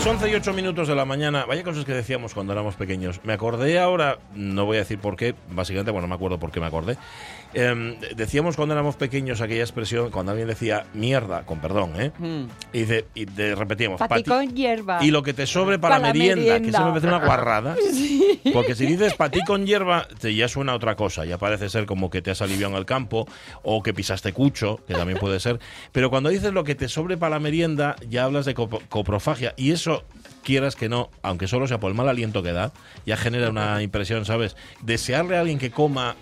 Las 11 y 8 minutos de la mañana, vaya cosas que decíamos cuando éramos pequeños. Me acordé ahora, no voy a decir por qué, básicamente, bueno, no me acuerdo por qué me acordé. Em, decíamos cuando éramos pequeños aquella expresión, cuando alguien decía mierda, con perdón, ¿eh? Y, dice, y de- repetíamos, Pati "Pati- con hierba. y lo que te sobre para, Para la merienda, que eso me parece una guarrada. Porque si dices patí con hierba, te ya suena a otra cosa. Ya parece ser como que te has aliviado en el campo o que pisaste cucho, que también puede ser. Pero cuando dices lo que te sobre para la merienda, ya hablas de coprofagia. Y eso, quieras que no, aunque solo sea por el mal aliento que da, ya genera una impresión, ¿sabes? Desearle a alguien que coma.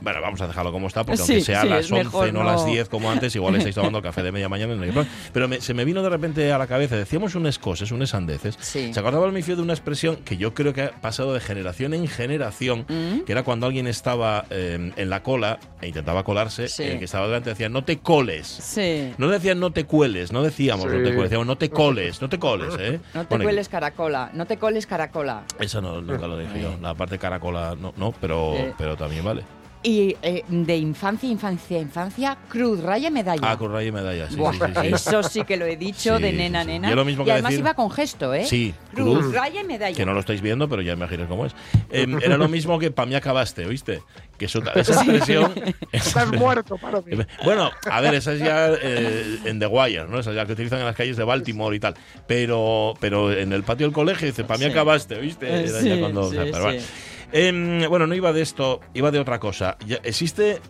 Bueno, vamos a dejarlo como está, porque Sí, aunque sea a sí, las es 11, mejor no, las no. 10 como antes, igual estáis tomando café de media mañana. no hay problema. Pero me- se me vino de repente a la cabeza, decíamos unas cosas, unas sandeces. Sí. ¿Se acordaba el Mifio de una expresión que yo creo que ha pasado de generación en generación, Mm. que era cuando alguien estaba eh, en la cola e intentaba colarse, Sí. el que estaba delante decía, no te coles. Sí. No decían no te cueles, no decíamos no te cueles, decíamos no te coles, no te coles, ¿eh? No te Bueno, cueles caracola, no te coles caracola. Esa no, nunca lo dije yo. La parte caracola, no, no pero, Eh. pero también vale. Y eh, de infancia, infancia, infancia, cruz, raya, medalla. Ah, con raya y medalla, sí, Buah, sí, sí, sí. Eso sí que lo he dicho Sí, de nena, sí. nena. Y es lo mismo y que además decir- iba con gesto, ¿eh? Sí, Cruz, cruz. raya y medalla. Que no lo estáis viendo, pero ya imagino cómo es. Eh, era lo mismo que para mí acabaste, ¿oíste? Que eso- esa expresión. Estás muerto, para mí. Bueno, a ver, esa es ya eh, en The Wire, ¿no? Esa es ya que utilizan en las calles de Baltimore y tal. Pero, pero en el patio del colegio dice, para mí Sí. acabaste, ¿oíste? Eh, Era sí, ya cuando- o sea, sí, pero bueno. Em, bueno, no iba de esto, iba de otra cosa. Ya, ¿Existe,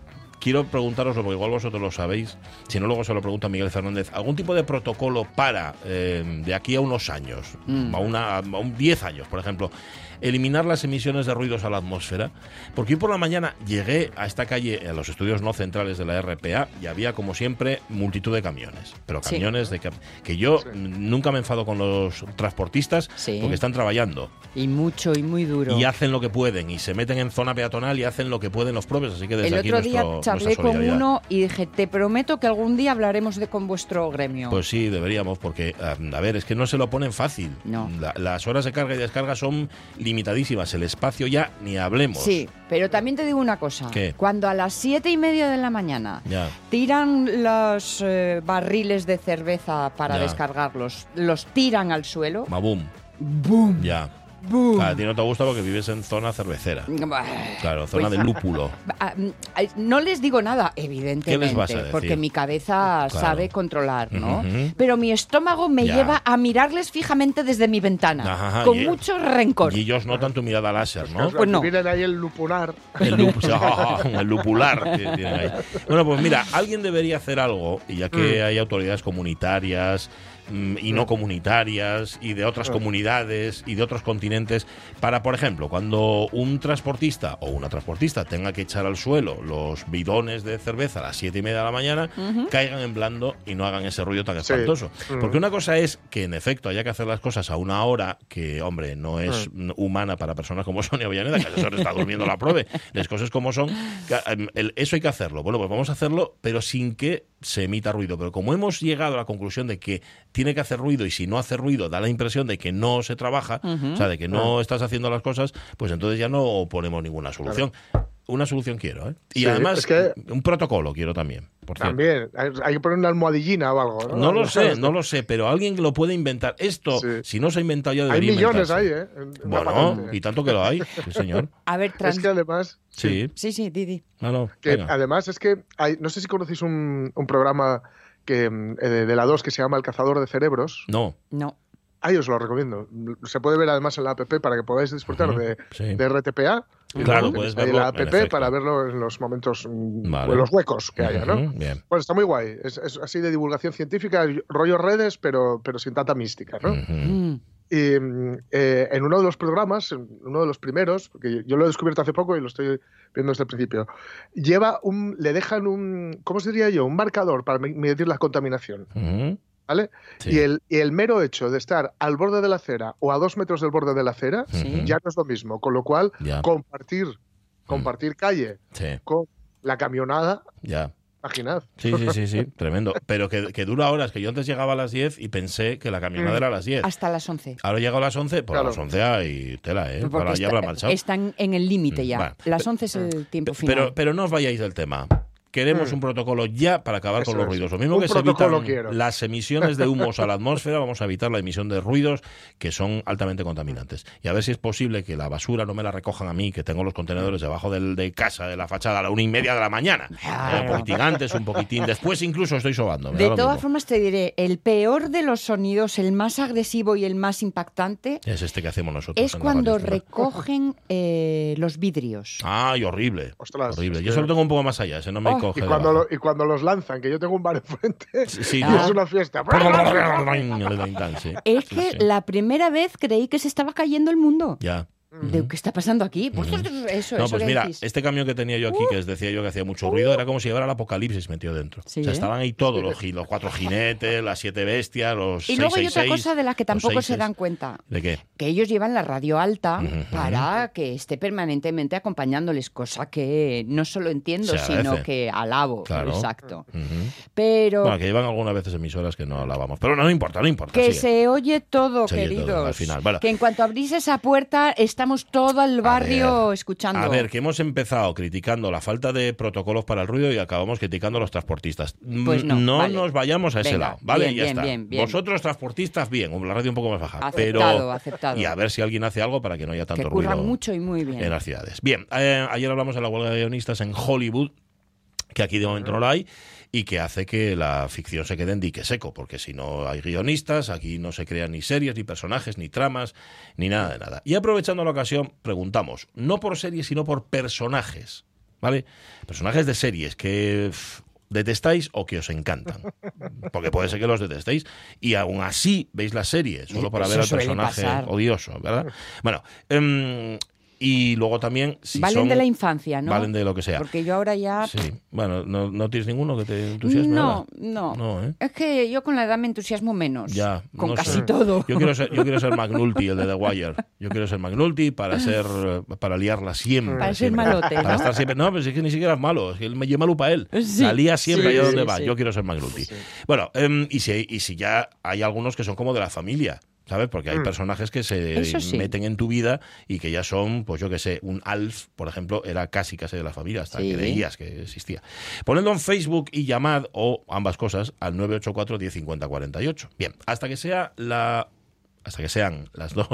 quiero preguntaroslo, porque igual vosotros lo sabéis, si no luego se lo pregunta Miguel Fernández, algún tipo de protocolo para, em, de aquí a unos años, Mm. a, una, a un 10 años, por ejemplo, eliminar las emisiones de ruidos a la atmósfera? Porque hoy por la mañana llegué a esta calle, a los estudios no centrales de la RPA, y había, como siempre, multitud de camiones. Pero Sí. camiones de que, que yo Sí. nunca me enfado con los transportistas Sí. porque están trabajando Y mucho y muy duro. y hacen lo que pueden y se meten en zona peatonal y hacen lo que pueden los propios. Así que desde El aquí otro día nuestro- charlé con uno y dije, te prometo que algún día hablaremos de con vuestro gremio. Pues sí, deberíamos, porque, a ver, es que no se lo ponen fácil. No. La- las horas de carga y descarga son limitadísimas. El espacio ya ni hablemos. Sí, pero también te digo una cosa. ¿Qué? Cuando a las siete y media de la mañana Ya. tiran los eh, barriles de cerveza para Ya. descargarlos, los tiran al suelo, Mabum. ¡boom! Ya. ¡Boom! Claro, a ti no te gusta porque vives en zona cervecera. Claro, zona Pues- de lúpulo. Ah, mm, ay, No les digo nada, evidentemente, vas a decir? porque mi cabeza Claro. sabe controlar, ¿no? Pero mi estómago me Ya. lleva a mirarles fijamente desde mi ventana, Ajá, con y- mucho rencor. Y ellos notan tu mirada láser, ¿no? Pues no. Miren ahí el lupular. El, lup- el lupular que tienen ahí. Bueno, pues mira, alguien debería hacer algo, y ya que hay autoridades comunitarias mm, y no comunitarias, y de otras comunidades y de otros continentes, para, por ejemplo, cuando un transportista o una transportista tenga que echar al suelo los bidones de cerveza a las siete y media de la mañana, caigan en blando y no hagan ese ruido tan Sí. espantoso. Mm. Porque una cosa es que, en efecto, haya que hacer las cosas a una hora que, hombre, no es mm, humana para personas como Sonia Avellaneda, que a esa hora está durmiendo la pruebe. Las cosas como son, em, eso hay que hacerlo. Bueno, pues vamos a hacerlo, pero sin que se emita ruido. Pero como hemos llegado a la conclusión de que tiene que hacer ruido y si no hace ruido da la impresión de que no se trabaja, o sea, de que no estás haciendo las cosas, pues entonces ya no ponemos ninguna solución. Una solución quiero, ¿eh? Y Sí, además, es que- un protocolo quiero también, por. También. Hay, hay que poner una almohadillina o algo. No, No lo sé, no lo sé, pero alguien lo puede inventar. Esto, Sí. si no se ha inventado ya Hay debería millones inventarse. ahí, ¿eh? Bueno, patente. y tanto que lo hay, sí, señor. A ver, trans- Es que además. Sí. Sí, sí, Didi. No, no, Que además es que hay, no sé si conocéis un, un programa que, mm, eh, de, de la 2 que se llama El cazador de cerebros. No. No. Ahí os lo recomiendo. Se puede ver además en la app para que podáis disfrutar de, sí. de RTPA. Claro, puedes verlo, la app para verlo en los momentos, mm, Vale. en los huecos que haya, ¿no? Bien. Bueno, está muy guay. Es, es así de divulgación científica, rollo redes, pero, pero sin tanta mística, ¿no? Ujú. Mm. Y eh, en uno de los programas, en uno de los primeros, porque yo, lo he descubierto hace poco y lo estoy viendo desde el principio, lleva un, le dejan un, ¿cómo se diría yo? Un marcador para me- medir la contaminación. Ujú. ¿Vale? Sí. Y, el, y el mero hecho de estar al borde de la acera o a dos metros del borde de la acera Sí. ya no es lo mismo. Con lo cual, Ya. compartir, compartir calle Sí, con la camionada, ya. imaginad. Sí, sí, sí, sí, tremendo. Pero que, que dura horas, que yo antes llegaba a las 10 y pensé que la camionada Mm. era a las 10. Hasta las 11. Ahora llego a las 11, pues a Claro. las 11 hay tela, ¿eh? Porque Ahora ya está- habrá marchado. están en el límite Mm, ya. vale. Las 11 es el tiempo final. Pero, pero no os vayáis del tema. Queremos Mm. un protocolo ya para acabar con los es. ruidos. Lo mismo Un que se evitan quiero. las emisiones de humos a la atmósfera, vamos a evitar la emisión de ruidos que son altamente contaminantes. Y a ver si es posible que la basura no me la recojan a mí, que tengo los contenedores debajo del, de casa, de la fachada, a la una y media de la mañana. Claro. Eh, un poquitín antes, un poquitín después, incluso estoy sobando. De todas formas te diré, el peor de los sonidos, el más agresivo y el más impactante, Es este que hacemos nosotros. es cuando recogen eh, los vidrios. Ay, horrible. Ostras, horrible. Yo que- se lo tengo un poco más allá, ese no me Coge. Y cuando, lo- y cuando los lanzan, que yo tengo un bar enfrente, Sí, y Ah. es una fiesta. Es que sí. la primera vez creí que se estaba cayendo el mundo. Ya. De, ¿Qué está pasando aquí? Pues eso, No, pues mira, decís. este camión que tenía yo aquí, que os decía yo que hacía mucho ruido, era como si llevara el apocalipsis metido dentro. Sí, o sea, ¿eh? estaban ahí todos, los, cuatro jinetes, las siete bestias, los Y luego hay otra 666, cosa de la que tampoco se dan cuenta. ¿De qué? Que ellos llevan la radio alta para que esté permanentemente acompañándoles, cosa que no solo entiendo, sino que alabo. Claro. Exacto. Pero Bueno, que llevan algunas veces emisoras que no lavamos. Pero no, no importa, no importa. que sigue. se oye todo, Se oye queridos. todo, al final. Bueno. Que en cuanto abrís esa puerta, estamos todo el barrio ver, escuchando. A ver, que hemos empezado criticando la falta de protocolos para el ruido y acabamos criticando a los transportistas. Pues no, vale. nos vayamos a ese Venga, lado, ¿vale? bien, ya bien, está. bien. Vosotros, transportistas, bien. La radio un poco más baja. Aceptado, pero... aceptado. Y a ver si alguien hace algo para que no haya tanto que ruido mucho y muy bien. en las ciudades. Bien, eh, ayer hablamos de la huelga de guionistas en Hollywood, que aquí de momento no la hay, y que hace que la ficción se quede en dique seco, porque si no hay guionistas, aquí no se crean ni series, ni personajes, ni tramas, ni nada de nada. Y aprovechando la ocasión, preguntamos, no por series, sino por personajes, ¿vale? Personajes de series que pff, detestáis o que os encantan. Porque puede ser que los detestéis y aún así veis la serie, solo para Eso ver al personaje pasar. odioso, ¿verdad? Bueno, em, y luego también... Si valen son- de la infancia, ¿no? Valen de lo que sea. Porque yo ahora ya... Sí, bueno, ¿no, no tienes ninguno que te entusiasme? No, ahora? no. No, ¿eh? Es que yo con la edad me entusiasmo menos. Ya, Con no casi sé. todo. Yo quiero ser, yo quiero ser McNulty, el de The Wire. Yo quiero ser McNulty para ser, para liarla siempre. Para ser siempre. malote, Para estar siempre. No, pero es que ni siquiera es malo. Es que él me lleva malo para él. Sí, la lía siempre sí, allá donde sí, va. sí. Yo quiero ser McNulty. Bueno, em, y, si, y si ya hay algunos que son como de la familia. ¿Sabes? Porque hay Mm. personajes que se sí. meten en tu vida y que ya son, pues yo que sé, un Alf, por ejemplo, era casi casi de la familia, hasta Sí. creías que existía. Ponedlo en Facebook y llamad, o ambas cosas, al 984 1050 48. Bien, hasta que sea la hasta que sean las 2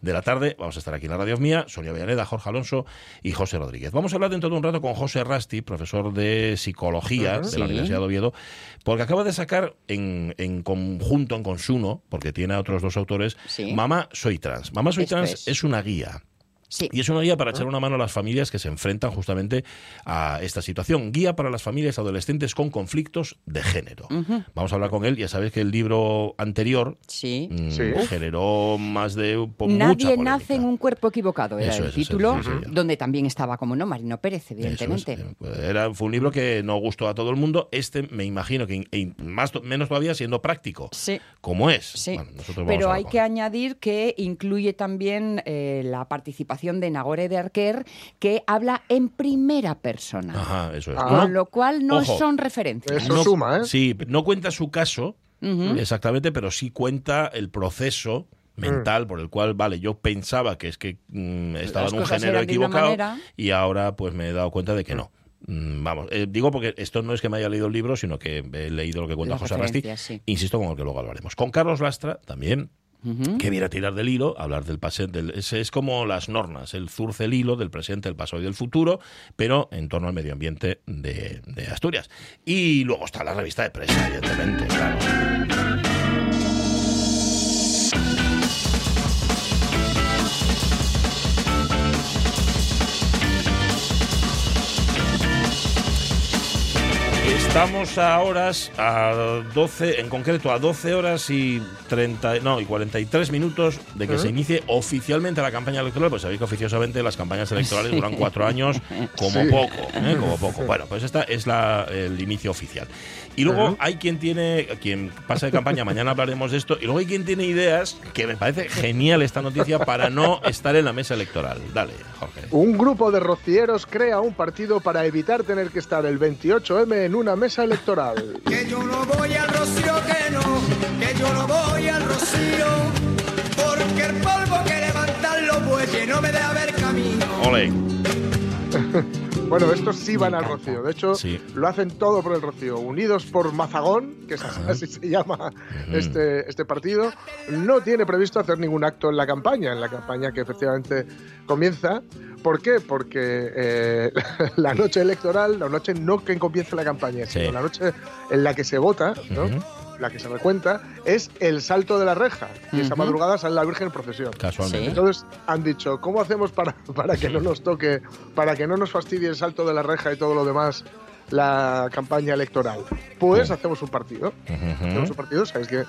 de la tarde, vamos a estar aquí en la radio mía, Sonia Villaneda, Jorge Alonso y José Rodríguez. Vamos a hablar dentro de un rato con José Rasti, profesor de psicología Ujú. de la Sí. Universidad de Oviedo, porque acaba de sacar en, en conjunto, en Consuno, porque tiene a otros dos autores, Sí. Mamá Soy Trans. Mamá Soy Esto Trans es. es una guía. Sí. Y es una guía para echar una mano a las familias que se enfrentan justamente a esta situación. Guía para las familias adolescentes con conflictos de género. Vamos a hablar con él. Ya sabéis que el libro anterior Sí. mm, Sí. generó más de po- Nadie nace en un cuerpo equivocado, era Eso el eso título, donde también estaba, como no, Marino Pérez, evidentemente. eh, Era, fue un libro que no gustó a todo el mundo. Este me imagino que in- in- más to- menos todavía siendo práctico, Sí. como es. Sí, Bueno, pero hay que él. añadir que incluye también eh, la participación de Nagore de Arquer, que habla en primera persona. Ajá, eso es. Ah. Con lo cual no Ojo. son referencias. Eso No- suma, ¿eh? Sí, no cuenta su caso, exactamente, pero sí cuenta el proceso mental por el cual, vale, yo pensaba que es que mm, estaba Las en un género equivocado y ahora pues me he dado cuenta de que no. Mm, Vamos, eh, digo porque esto no es que me haya leído el libro, sino que he leído lo que cuenta Las José Rasti. sí. Insisto con el que luego hablaremos. Con Carlos Lastra también, Que viene a tirar del hilo, hablar del pasado. Del, es, es como las normas, el zurce el hilo del presente, el pasado y del futuro, pero en torno al medio ambiente de, de Asturias. Y luego está la revista de prensa, evidentemente, claro. Estamos a horas, a 12, en concreto a 12 horas y 30, no, y 43 minutos de que se inicie oficialmente la campaña electoral. Pues sabéis que oficiosamente las campañas electorales Sí. duran cuatro años como Sí. poco, ¿eh? como poco. Bueno, pues esta es la, el inicio oficial. Y luego Ujú. hay quien tiene, quien pasa de campaña, mañana hablaremos de esto, y luego hay quien tiene ideas que me parece genial esta noticia para no estar en la mesa electoral. Dale, Jorge. Un grupo de rocieros crea un partido para evitar tener que estar el 28M en una mesa electoral. Que yo no voy al rocío, que no, que yo no voy al rocío, porque el polvo que levantan los bueyes no me deja ver camino. Ole. Bueno, estos sí van al Rocío. De hecho, Sí. lo hacen todo por el Rocío. Unidos por Mazagón, que es así se llama este, este partido, no tiene previsto hacer ningún acto en la campaña, en la campaña que efectivamente comienza. ¿Por qué? Porque eh, la noche electoral, la noche no que comience la campaña, sino la noche en la que se vota, ¿no? La que se recuenta, es el salto de la reja. Y esa madrugada sale la Virgen en procesión. Casualmente. Sí. Entonces han dicho, ¿cómo hacemos para, para que no nos toque, para que no nos fastidie el salto de la reja y todo lo demás la campaña electoral? Pues hacemos un partido. Hacemos un partido, sabéis que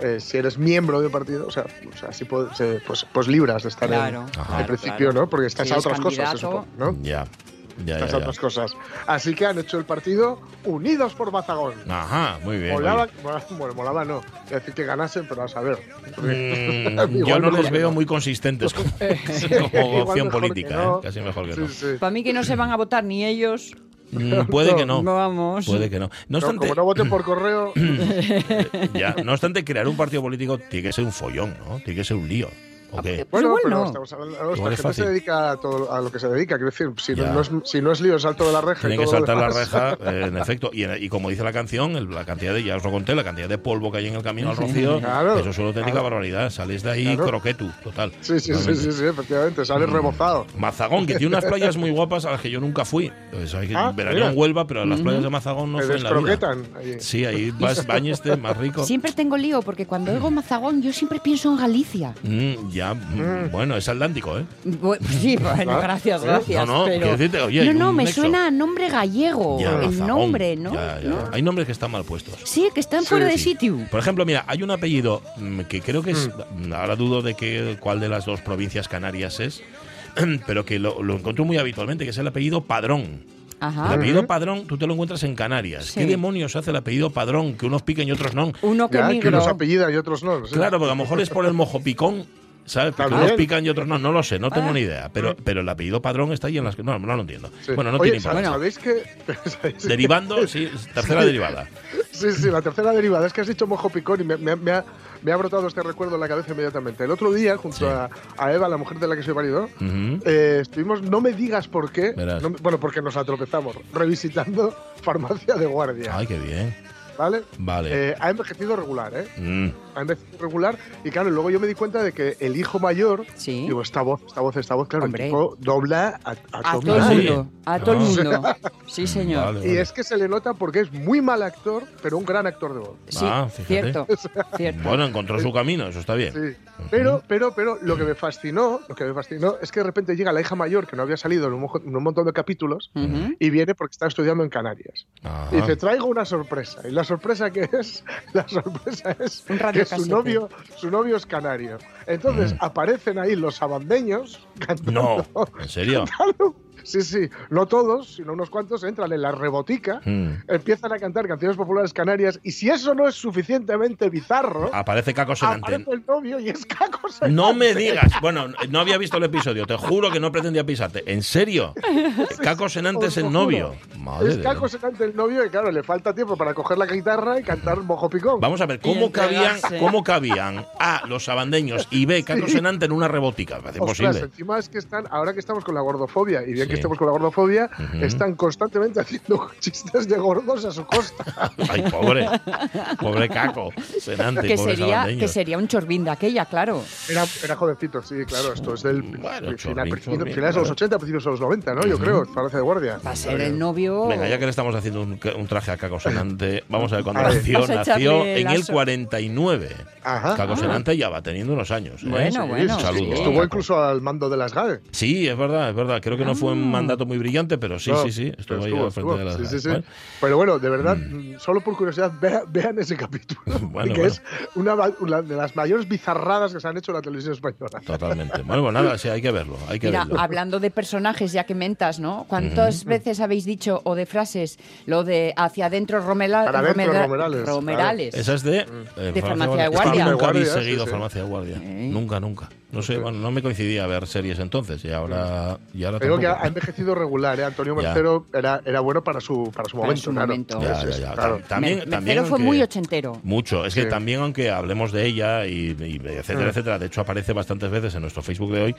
eh, si eres miembro de un partido, o sea, o sea sí puedes, eh, pues, pues libras de estar Claro, en, al principio, claro. ¿no? Porque estás Si a otras cosas, supone, ¿no? Ya. Ya, ya. otras cosas. Así que han hecho el partido Unidos por Mazagón. Ajá, muy bien. Molaba, bueno, molaba no, es decir que ganasen, pero a saber. Mm, yo no les veo no. muy consistentes como, opción política, no. ¿eh? casi mejor que Sí, no. sí. Para mí que no se van a votar ni ellos. Mm, puede que no, Vamos. puede que no. No No, obstante, como no voten por correo, ya, no obstante, crear un partido político tiene que ser un follón, ¿no? Tiene que ser un lío. ¿O qué? Pues Bueno, igual pero no. estamos hablando, es gente fácil. se dedica a, todo, a lo que se dedica. Quiero decir, si no, no es, si no es lío el salto de la reja. Tienen y que saltar la reja, eh, en efecto. Y, y como dice la canción, el- la cantidad de, ya os lo conté, la cantidad de polvo que hay en el camino al rocío, Claro. eso es una auténtica Claro. barbaridad. Sales de ahí Claro. croquetu, total. Sí, sí, sí, sí, sí, efectivamente, sale rebozado. Mazagón, que tiene unas playas muy guapas a las que yo nunca fui. Pues hay que Ah, mira. en Huelva, pero a las playas de Mazagón no Te fue en la vida. descroquetan. ahí. Sí, ahí vas, bañeste, más rico. Siempre tengo lío porque cuando oigo Mazagón yo siempre pienso en Galicia. Mm, ya, mm, bueno, es atlántico, ¿eh? Bu- Sí, bueno, gracias, ¿eh? gracias. No, no, pero... quiero decirte, oye, hay no, no, un me nexo. suena a nombre gallego. Ya, el nombre, ¿no? Ya, ya. ¿No? Hay nombres que están mal puestos. Sí, que están Sí, fuera de sitio. Por ejemplo, mira, hay un apellido mm, que creo que es, Mm. ahora dudo de que, cuál de las dos provincias canarias es, pero que lo, lo encuentro muy habitualmente, que es el apellido Padrón. Ajá. El apellido Padrón tú te lo encuentras en Canarias. Sí. ¿Qué demonios hace el apellido Padrón? Que unos piquen y otros no. Uno que Ya, que migró. unos apellidan y otros no. Claro, porque a lo mejor es por el mojo picón, ¿sabes? Porque unos pican y otros no. No lo sé, no tengo Ah. ni idea. Pero, pero el apellido Padrón está ahí en las que. No, no lo entiendo. Sí. Bueno, no Oye, tiene ¿sab- importancia. ¿sabéis que ¿sabéis? Derivando, sí, tercera derivada. Sí, sí, la tercera derivada. Es que has dicho mojo picón y me, me- me ha, me ha brotado este recuerdo en la cabeza inmediatamente. El otro día, junto Sí. a, a Eva, la mujer de la que soy marido, Ujú. eh, estuvimos, no me digas por qué, no bueno, porque nos atropezamos, revisitando farmacia de guardia, Ay, qué bien. ¿vale? Vale. Eh, ha envejecido regular, ¿eh? Mm. Ha envejecido regular y claro, luego yo me di cuenta de que el hijo mayor, Sí. digo, esta voz, esta voz, esta voz, claro, el tipo dobla a, a A todo el Ah, mundo. A todo el Ah. mundo. Sí, señor. Vale, Y es que se le nota porque es muy mal actor, pero un gran actor de voz. Sí, Ah, cierto. cierto. Bueno, encontró su camino, eso está bien. Sí. Pero, pero, pero lo que me fascinó, lo que me fascinó es que de repente llega la hija mayor que no había salido en un, mojo- en un montón de capítulos y viene porque está estudiando en Canarias. Ajá. Y dice, traigo una sorpresa. Y la sorpresa que es, la sorpresa es Un que su novio, su novio es canario. Entonces aparecen ahí los abandeños cantando. No, ¿en serio? Sí, sí, no todos, sino unos cuantos entran en la rebotica, Mm. empiezan a cantar canciones populares canarias y si eso no es suficientemente bizarro, Aparece Caco Senante. aparece el novio y es Caco Senante. No me digas. Bueno, no había visto el episodio. Te juro que no pretendía pisarte. ¿En serio? Caco Senante es el novio. Madre es Caco. Senante el novio y claro, le falta tiempo para coger la guitarra y cantar mojo picón. Vamos a ver, ¿cómo cabían. ¿cómo cabían A, los sabandeños y B, Caco Senante en una rebotica? Ostras, imposible. encima es que están, ahora que estamos con la gordofobia, y Sí. que estemos con la gordofobia, están constantemente haciendo chistes de gordos a su costa. Ay, pobre. Pobre Caco Senante. Que sería, sabandeños. que sería un chorbín de aquella, claro. Era, era jovencito, sí, claro, esto es del Bueno, final- finales de los claro. 80, principios de los 90, ¿no? Yo creo, Farmacia de Guardia. Va a ser el novio. Venga, ya que le estamos haciendo un, un traje a Caco Senante, vamos a ver cuándo nació. Nació en el lazo. 49. Ajá. Caco Senante ya va teniendo unos años. ¿eh? Bueno, Sí, bueno. Saludos. Estuvo incluso al mando de las GAE. Sí, es verdad, es verdad. Creo que no fue un mandato muy brillante, pero sí, No, sí, sí. Estuvo ahí estuvo, al frente estuvo. de la Sí, sí, sí. Bueno, Pero bueno, de verdad, mm, solo por curiosidad, vea- vean ese capítulo. Bueno, que bueno. es una, una de las mayores bizarradas que se han hecho en la televisión española. Totalmente. Bueno, pues nada, sí, hay que verlo. Hay que Mira, verlo. hablando de personajes, ya que mentas, ¿no? ¿Cuántas veces habéis dicho, o de frases, lo de hacia adentro Romela- Para Romera- Romerales, Romerales? Esa es de, eh, De Farmacia de Es que Guardia. Nunca habéis seguido sí. Farmacia de Guardia. Sí. Nunca, nunca. No sé, bueno, no me coincidía a ver series entonces y ahora, y ahora Creo que ha envejecido regular, ¿eh? Antonio. Mercero era, era bueno para su, para su Para momento. su claro. momento. Ya, Sí, ya, sí, ya. claro. También, Me- también Mercero fue muy ochentero. Mucho. Es que Sí. también, aunque hablemos de ella y, y etcétera, Mm. etcétera, de hecho aparece bastantes veces en nuestro Facebook de hoy,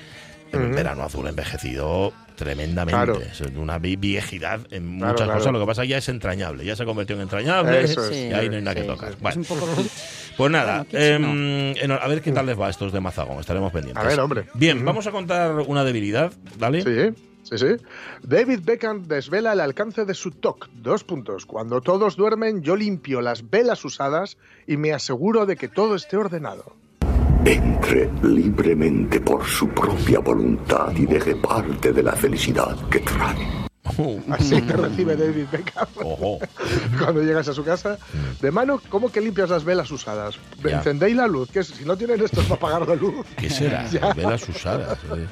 en Ujú. Verano Azul ha envejecido tremendamente. Claro. Es una vi- viejidad en Claro, muchas claro. cosas. Lo que pasa es que ya es entrañable. Ya se convirtió en entrañable Eso es. Sí. y ahí no hay nada que Sí, tocar. sí. Bueno, Es un poco... pues nada, em, a ver qué tal les va a estos de Mazagón. Estaremos pendientes. A ver, hombre. Bien, vamos a contar una debilidad, ¿vale? Sí, sí, sí. David Beckham desvela el alcance de su TOC. Dos puntos. Cuando todos duermen, yo limpio las velas usadas y me aseguro de que todo esté ordenado. Entre libremente por su propia voluntad y deje parte de la felicidad que trae. Así te recibe David Beckham Ojo. cuando llegas a su casa. De mano, ¿cómo que limpias las velas usadas? Mm. Ya. Encendéis la luz, que si no tienen esto es para apagar la luz. ¿Qué será? Ya. Velas usadas. eh.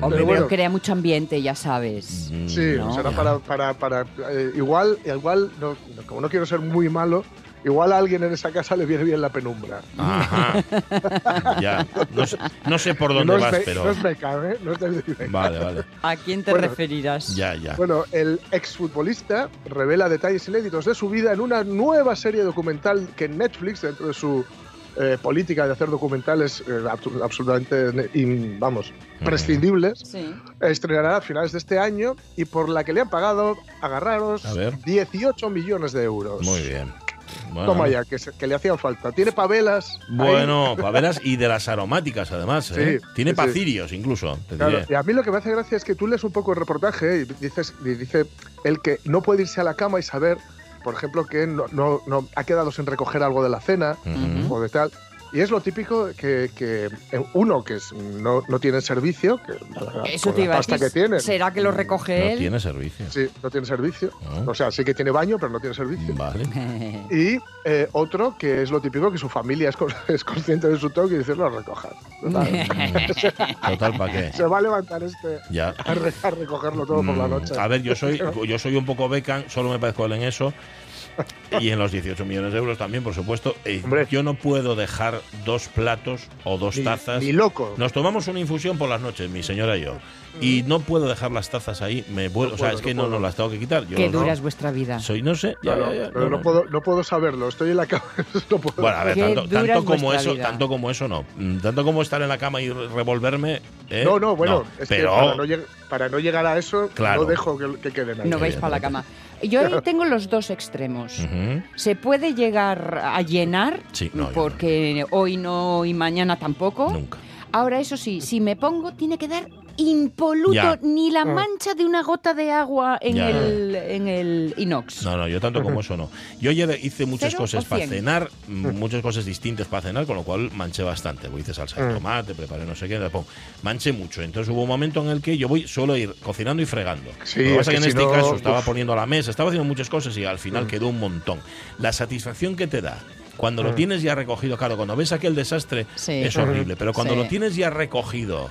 Hombre, Pero bueno. pero crea mucho ambiente, ya sabes. Mm, Sí, No. será para, para, para eh, igual, igual, no, como no quiero ser muy malo, igual a alguien en esa casa le viene bien la penumbra. Ajá. ya. No sé, no sé por dónde no, vas, pero. no es Beckham, ¿eh? No es. Vale, vale. ¿A quién te Bueno, referirás? Ya, ya. Bueno, el exfutbolista revela detalles inéditos de su vida en una nueva serie documental que Netflix, dentro de su eh, política de hacer documentales eh, absolutamente, in- vamos, prescindibles, Sí. estrenará a finales de este año y por la que le han pagado, agarraros, A ver. 18 millones de euros. Muy bien. Bueno. Toma ya, que, se- que le hacían falta. Tiene pavelas. ahí. Bueno, paveras y de las aromáticas, además. ¿eh? Sí, Tiene sí, pacirios, incluso. Te Claro, diré. y a mí lo que me hace gracia es que tú lees un poco el reportaje y dices, y dice el que no puede irse a la cama y saber, por ejemplo, que no, no, no ha quedado sin recoger algo de la cena o de tal. Y es lo típico que, que, eh, uno que es- no, no tiene servicio, que Eso con te la iba a pasta decir. que tiene, ¿Será que lo recoge No él? tiene servicio. sí, no tiene servicio. Ah. O sea, sí que tiene baño, pero no tiene servicio. Vale. Y eh, otro que es lo típico que su familia es, con- es consciente de su toque y dice, lo recojan. Total, ¿para qué? Se va a levantar este Ya. a, re- a recogerlo todo por la Mm, noche. A ver, yo soy, yo soy un poco Beckham, solo me parezco él en eso. Y en los 18 millones de euros también, por supuesto. Eh, Hombre. yo no puedo dejar dos platos o dos Ni- tazas. ni loco. Nos tomamos una infusión por las noches, mi señora y yo. Y no puedo dejar las tazas ahí. Me vuelvo, No o sea, puedo, es que no no, las tengo que quitar. Yo Qué no- dura es vuestra vida. Soy, no sé. ya, Claro, ya, ya, pero no, no, no. puedo, no puedo saberlo. Estoy en la cama. no puedo. Bueno, a ver, tanto, como eso, vida. tanto como eso no. Mm, Tanto como estar en la cama y revolverme. ¿eh? no, no, bueno, No, es pero que para para no llegar a eso, Claro. no dejo que, que queden ahí. No vais para la cama. Yo ahí tengo los dos extremos. Se puede llegar a llenar, Sí, no, yo porque hoy no y mañana tampoco. Nunca. Ahora, eso sí, si me pongo, tiene que dar impoluto, Ya. ni la Ah. mancha de una gota de agua en, Ya. el, en el inox. No, no, yo tanto como eso no. Yo ayer hice muchas ¿Cero cosas para cenar, mm, muchas cosas distintas para cenar, con lo cual manché bastante. Pues hice salsa de Mm. tomate, preparé no sé qué, le pongo- manché mucho. Entonces hubo un momento en el que yo voy solo a ir cocinando y fregando. Sí, Lo que es pasa que en si este no, caso estaba poniendo a la mesa, estaba haciendo muchas cosas y al final Mm. quedó un montón. La satisfacción que te da. Cuando lo Mm. tienes ya recogido, claro, cuando ves aquel desastre Sí. es horrible, pero cuando Sí. lo tienes ya recogido,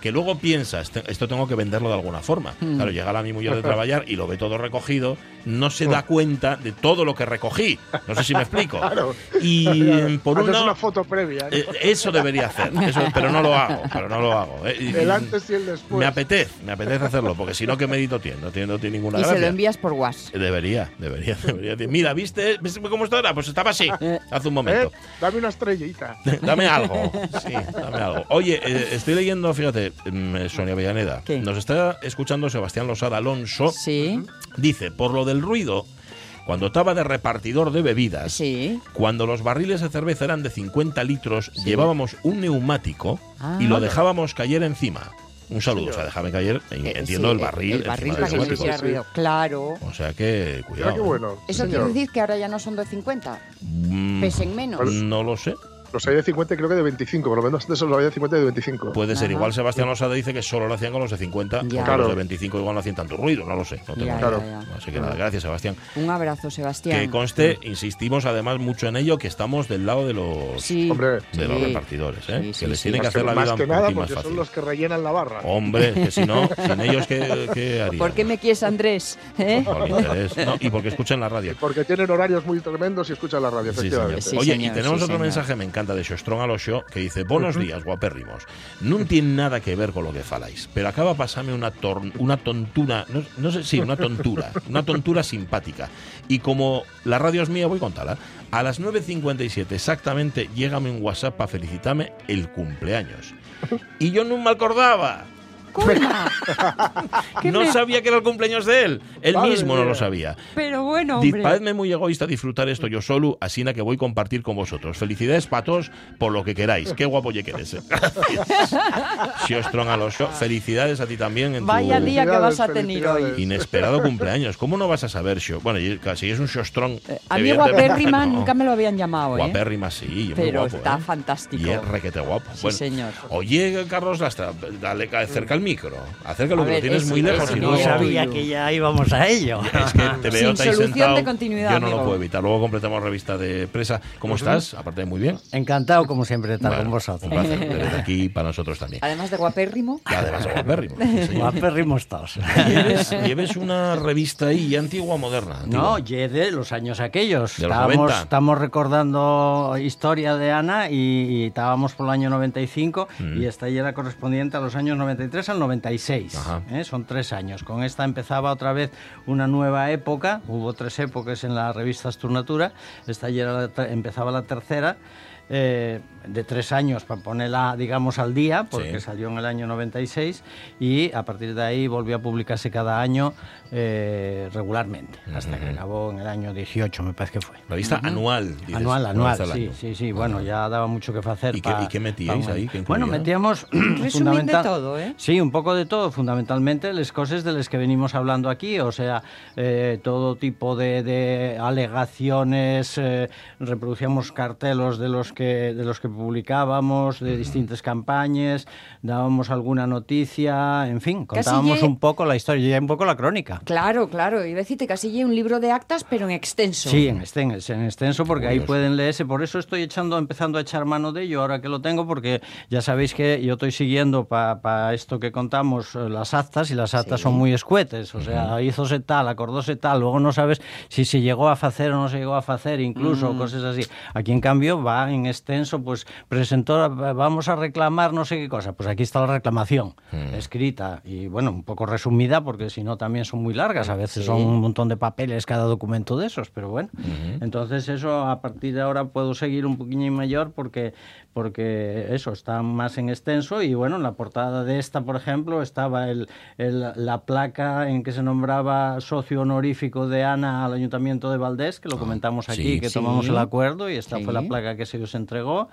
que luego piensas, "Te- esto tengo que venderlo de alguna forma. Mm. Claro, llega la mi mujer de trabajar y lo ve todo recogido, no se da cuenta de todo lo que recogí. No sé si me explico. Claro. Y eh, por Haces una, una foto previa. ¿no? eh, eso debería hacer, eso- pero no lo hago, pero no lo hago. eh. El antes y el después. me apetece, me apetece hacerlo, porque si no, ¿qué medito tiene? No tiene, no tiene ninguna y se lo envías por WhatsApp. Debería, debería, debería. decir, Mira, ¿viste? ¿Viste cómo estaba? Pues estaba así, hace un ¿Eh? momento. Dame una estrellita. Dame algo. Sí, dame algo. Oye, eh, estoy leyendo, fíjate, mm, Sonia Villaneda. ¿Qué? Nos está escuchando Sebastián Losada Alonso. Sí, Dice, por lo del ruido, cuando estaba de repartidor de bebidas, sí. cuando los barriles de cerveza eran de 50 litros, llevábamos un neumático Ah. y lo dejábamos caer encima. Un saludo, o sea, déjame caer, en- Eh, entiendo sí, el barril. El barril para que no hiciera ruido. Claro. O sea que, cuidado. Mira qué bueno. Eso quiere decir que ahora ya no son de 50. Mm, Pesen menos. No lo sé. Los hay de 50 y creo que de 25, por lo menos de esos los había de 50 y de 25. Puede ser. Ajá. Igual Sebastián Losada dice que solo lo hacían con los de 50, porque Ya. los de Claro. 25 igual no hacían tanto ruido, no lo sé. No tengo Ya, Claro. idea. ya, ya. Así que nada, gracias Sebastián. Un abrazo, Sebastián. Que conste, insistimos además mucho en ello, que estamos del lado de los, Sí. Hombre, de los repartidores, ¿eh? Sí, que les sí. tienen que hacer que, la más vida que nada más porque fácil. son los que rellenan la barra. Hombre, que si no, sin ellos, ¿qué, qué? ¿Por qué me quieres, Andrés? ¿Eh? Por interés. No, y porque escuchan la radio. Porque tienen horarios muy tremendos y escuchan la radio, Sí, señor. efectivamente. Oye, y tenemos sí, otro señor. mensaje, me encanta, de Xostrón a los show, que dice, buenos días, guapérrimos. No tiene nada que ver con lo que faláis, pero acaba de pasarme una, una tontura, no, no sé, sí, una tontura, una tontura simpática. Y como la radio es mía, voy a contarla. A las 9.57 exactamente, llégame un WhatsApp para felicitarme el cumpleaños. Y yo no me acordaba. Colma. ¿Qué No me- sabía que era el cumpleaños de él. Él Madre mismo no lo sabía. Pero bueno, hombre. Paredme muy egoísta disfrutar esto yo solo, así na que voy a compartir con vosotros. Felicidades patos por lo que queráis. Qué guapo ye que eres. eh. si os tron a los show, felicidades a ti también en tu Vaya día que vas a tener hoy. inesperado cumpleaños. ¿Cómo no vas a saber, Xo? Bueno, si es un Xostrón. Eh, A mí guapérrima no. nunca me lo habían llamado, ¿eh? Guapérrima, sí. muy Pero guapo, está ¿eh? fantástico. Y es requete guapo. Sí, Bueno, señor. Oye, Carlos Lastra, dale, acerca el micro. Acércalo, A que ver, lo tienes es- muy lejos. mío. No luego- sabía que ya íbamos a ello. Es que te veo Sin solución sentado. de continuidad, Yo no amigo. lo puedo evitar. Luego completamos revista de presa. ¿Cómo estás? Aparte de muy bien. Encantado, como siempre, de estar Bueno, con vosotros. Un placer tenerte aquí para nosotros también. Además de guapérrimo. Además guapérrimo. sí, señor. Guapérrimos todos. Lleves, lleves una revista ahí antigua moderna. No, antigua. ye de los años aquellos. De los estábamos, 90. estamos recordando historia de Ana y, y estábamos por el año 95 Mm. y esta ya era correspondiente a los años 93 al 96. Ajá. ¿eh? Son tres años. Con esta empezaba otra vez una nueva época. Hubo tres épocas en la revista Asturnatura. Esta ya empezaba la tercera. Eh, de tres años para ponerla, digamos, al día, porque Sí. salió en el año 96 y a partir de ahí volvió a publicarse cada año eh, regularmente, hasta que acabó en el año 18, me parece que fue. Revista anual. dices, Anual, anual, vez al sí, sí, sí. Bueno, ya daba mucho que hacer. ¿Y qué- y qué metíais ahí? ¿Qué bueno, metíamos de todo, ¿eh? Sí, un poco de todo, fundamentalmente las cosas de las que venimos hablando aquí, o sea, eh, todo tipo de, de alegaciones, eh, reproducíamos cartelos de los que de los que publicábamos, de distintas campañas, dábamos alguna noticia, en fin, contábamos un poco la historia y un poco la crónica. Claro, claro. A decirte casi un libro de actas, pero en extenso. Sí, en extenso, en extenso porque ahí pueden leerse. Por eso estoy echando, empezando a echar mano de ello ahora que lo tengo, porque ya sabéis que yo estoy siguiendo para esto que contamos eh, las actas y las actas Sí. son muy escuetes. O sea, hízose tal, acordóse tal, luego no sabes si se llegó a hacer o no se llegó a hacer, incluso Mm. cosas así. Aquí en cambio va en extenso, pues presentó, vamos a reclamar no sé qué cosa. Pues aquí está la reclamación Mm. escrita y bueno, un poco resumida porque si no también son muy largas. A veces son un montón de papeles cada documento de esos, pero bueno. Entonces eso a partir de ahora puedo seguir un poquillo mayor porque, porque eso está más en extenso y bueno, en la portada de esta, por ejemplo, estaba el, el- la placa en que se nombraba socio honorífico de Ana al Ayuntamiento de Valdés, que lo comentamos aquí, sí. que Sí. tomamos el acuerdo y esta fue la placa que se os entregó.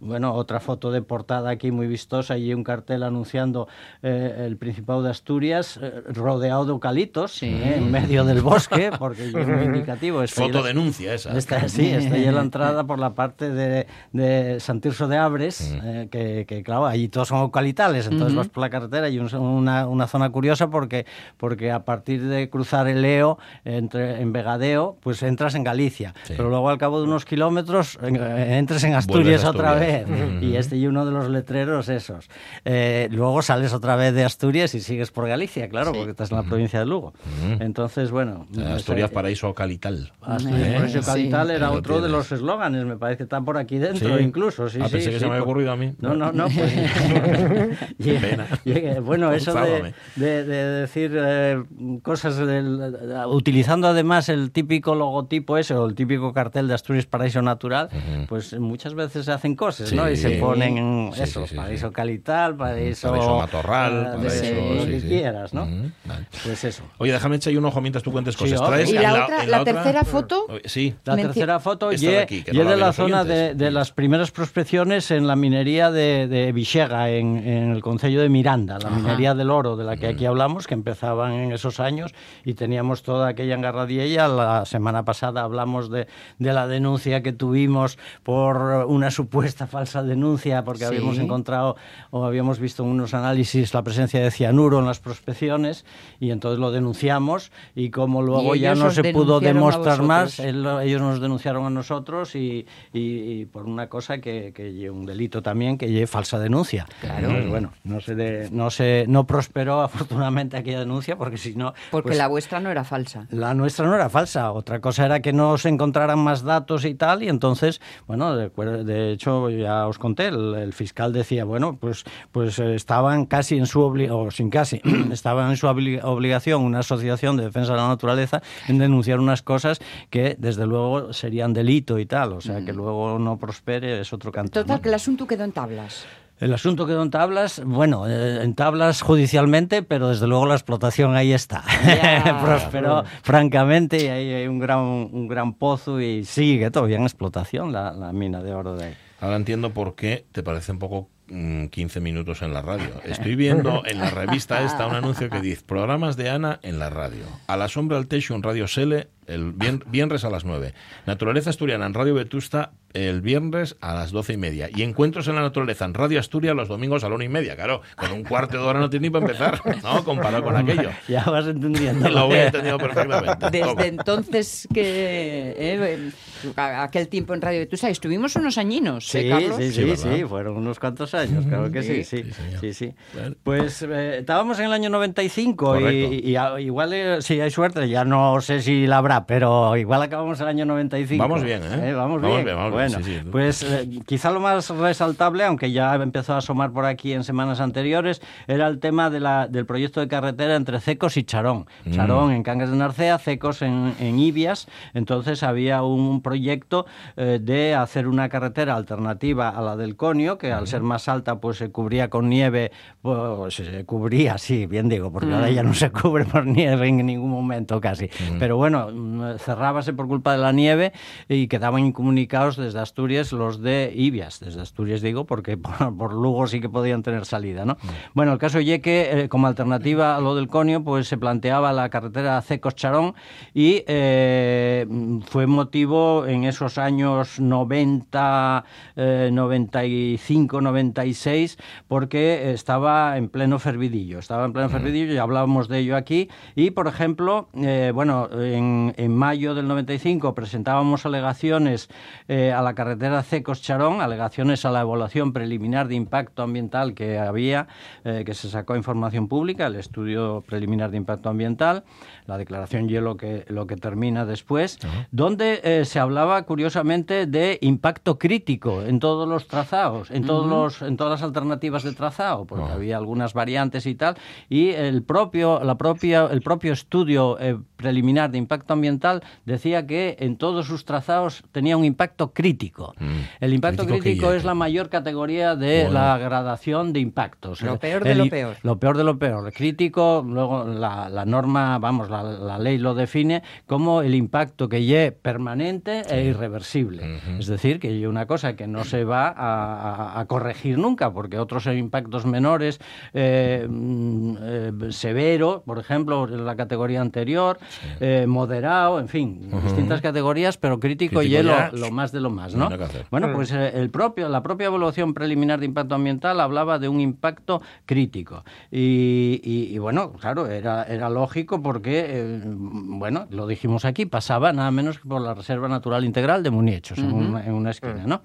Bueno, otra foto de portada aquí muy vistosa y un cartel anunciando eh, el Principado de Asturias eh, rodeado de eucaliptos eh, en medio del bosque, porque es muy indicativo. Foto ya- denuncia esa. esta, sí, esta ya es la entrada por la parte de, de Santirso de Abres, eh, que, que, claro, allí todos son eucalitales, entonces vas por la carretera y un- una, una zona curiosa porque, porque a partir de cruzar el Eo entre, en Vegadeo, pues entras en Galicia, Sí. pero luego al cabo de unos kilómetros en- entres en Asturias otra Asturias. Vez. Y este y uno de los letreros esos. Eh, luego sales otra vez de Asturias y sigues por Galicia, claro, porque estás en la provincia de Lugo. Entonces, bueno... Asturias, ese- Paraíso, Calital. Asturias ¿Eh? Paraíso Sí. Calital era otro de los eslóganes, me parece que está por aquí dentro Sí. incluso. Sí, Ah, sí, pensé que sí, se me había ocurrido a mí. No, no, no. Pues, Qué Y- pena. y- bueno, eso de, Sálvame. de- de decir eh, cosas, del- utilizando además el típico logotipo ese o el típico cartel de Asturias Paraíso Natural, pues muchas veces se hacen cosas. ¿No? Y se ponen en Sí, eso, sí, sí, paraíso sí. calital, paraíso... Paraíso matorral, eh, paraíso, lo que sí. quieras, ¿no? Vale. Pues eso. Oye, déjame echar ahí un ojo mientras tú cuentes cosas. ¿Traes ¿Y la otra- en la tercera foto? Sí. La tercera foto Esta de aquí, no la de la zona de, las primeras prospecciones en la minería de, de Vixega, en, en el concello de Miranda, la minería del oro de la que aquí hablamos, que empezaban en esos años y teníamos toda aquella engarradiella. La semana pasada hablamos de, de la denuncia que tuvimos por una supuesta falsa denuncia, porque Sí. habíamos encontrado o habíamos visto en unos análisis la presencia de cianuro en las prospecciones y entonces lo denunciamos y como luego Y ya no se pudo demostrar más, él- ellos nos denunciaron a nosotros y, y- y por una cosa que, que un delito también, que lle falsa denuncia. Claro. Entonces, bueno, no se, de- no se no prosperó afortunadamente aquella denuncia porque si no... Porque pues, la vuestra no era falsa. la nuestra no era falsa, otra cosa era que no se encontraran más datos y tal, y entonces, bueno, de, de hecho ya os conté, el, el fiscal decía, bueno, pues, pues eh, estaban casi en su obligación, o sin casi, estaban en su obli- obligación una asociación de defensa de la naturaleza en denunciar unas cosas que desde luego serían delito y tal, o sea, que luego no prospere es otro canto. Total, ¿no? que el asunto quedó en tablas. El asunto quedó en tablas, bueno, eh, en tablas judicialmente, pero desde luego la explotación ahí está. Ya. Prosperó francamente y ahí hay un gran, un gran pozo y sigue todavía en explotación la, la mina de oro de ahí. Ahora entiendo por qué te parece un poco mm, 15 minutos en la radio. Estoy viendo en la revista esta un anuncio que dice programas de Ana en la radio. A la sombra al techo en Radio Sele el vier- viernes a las 9. Naturaleza Asturiana en Radio Vetusta el viernes a las 12 y media. Y Encuentros en la Naturaleza en Radio Asturias los domingos a la una y media. Claro, con un cuarto de hora no tiene ni para empezar, ¿no? Comparado con aquello. Ya vas entendiendo. Lo voy entendido perfectamente. Desde Toma. entonces que eh, aquel tiempo en Radio Vetusta estuvimos unos añinos, ¿eh, Sí, Carlos? sí, Sí, sí, sí, fueron unos cuantos años, claro que sí, sí, Sí, sí. Bueno. Pues eh, estábamos en el año 95 Correcto. y, y a- igual, eh, si hay suerte, ya no sé si la habrá, pero igual acabamos el año 95. Vamos bien, ¿eh? Vamos, Vamos bien. bien, vamos bien, bueno, sí, sí. pues eh, quizá lo más resaltable, aunque ya empezó a asomar por aquí en semanas anteriores, era el tema de la, del proyecto de carretera entre Cecos y Charón. Mm. Charón en Cangas de Narcea, Cecos en, en Ibias. Entonces había un proyecto eh, de hacer una carretera alternativa a la del Conio, que al ser más alta pues se cubría con nieve, pues se cubría, sí, bien digo, porque ahora ya no se cubre por nieve en ningún momento casi. Pero bueno, mm, cerrábase por culpa de la nieve y quedaban incomunicados desde Asturias los de Ibias. Desde Asturias digo, porque por, por Lugo sí que podían tener salida, ¿no? Bueno, el caso es que eh, como alternativa a lo del Conio, pues se planteaba la carretera Cecos-Charón y eh, mm, fue motivo en esos años 90, eh, 95, 96, porque estaba en pleno fervidillo. Estaba en pleno fervidillo y hablábamos de ello aquí. Y, por ejemplo, eh, bueno, en, en mayo del 95 presentábamos alegaciones eh, a la carretera Cecos-Charón, alegaciones a la evaluación preliminar de impacto ambiental que había, eh, que se sacó a información pública, el estudio preliminar de impacto ambiental, la declaración y lo que, lo que termina después, donde eh, se hablaba curiosamente de impacto crítico en todos los trazados, en, todos los, en todas las alternativas de trazado, porque había algunas variantes y tal, y el propio, la propia, el propio estudio eh, preliminar de impacto ambiental decía que en todos sus trazados tenía un impacto crítico. El impacto Mm. ¿Crítico crítico es la mayor categoría de Bueno. la gradación de impactos. Lo peor de el lo peor. Lo peor de lo peor. El crítico, luego la, la norma, vamos, la, la ley lo define como el impacto que lleve permanente e irreversible. Es decir, que lleve una cosa que no se va a, a- a corregir nunca, porque otros impactos menores, eh, mm, eh, severo, por ejemplo, en la categoría anterior, eh, moderado, en fin, distintas categorías, pero crítico, Crítico y lo, lo más de lo más, ¿no? Bueno, pues eh, el propio, la propia evaluación preliminar de impacto ambiental hablaba de un impacto crítico. Y, y- y, bueno, claro, era, era lógico porque, eh, bueno, lo dijimos aquí, pasaba nada menos que por la Reserva Natural Integral de Muniechos, en, una, en una esquina, ¿no?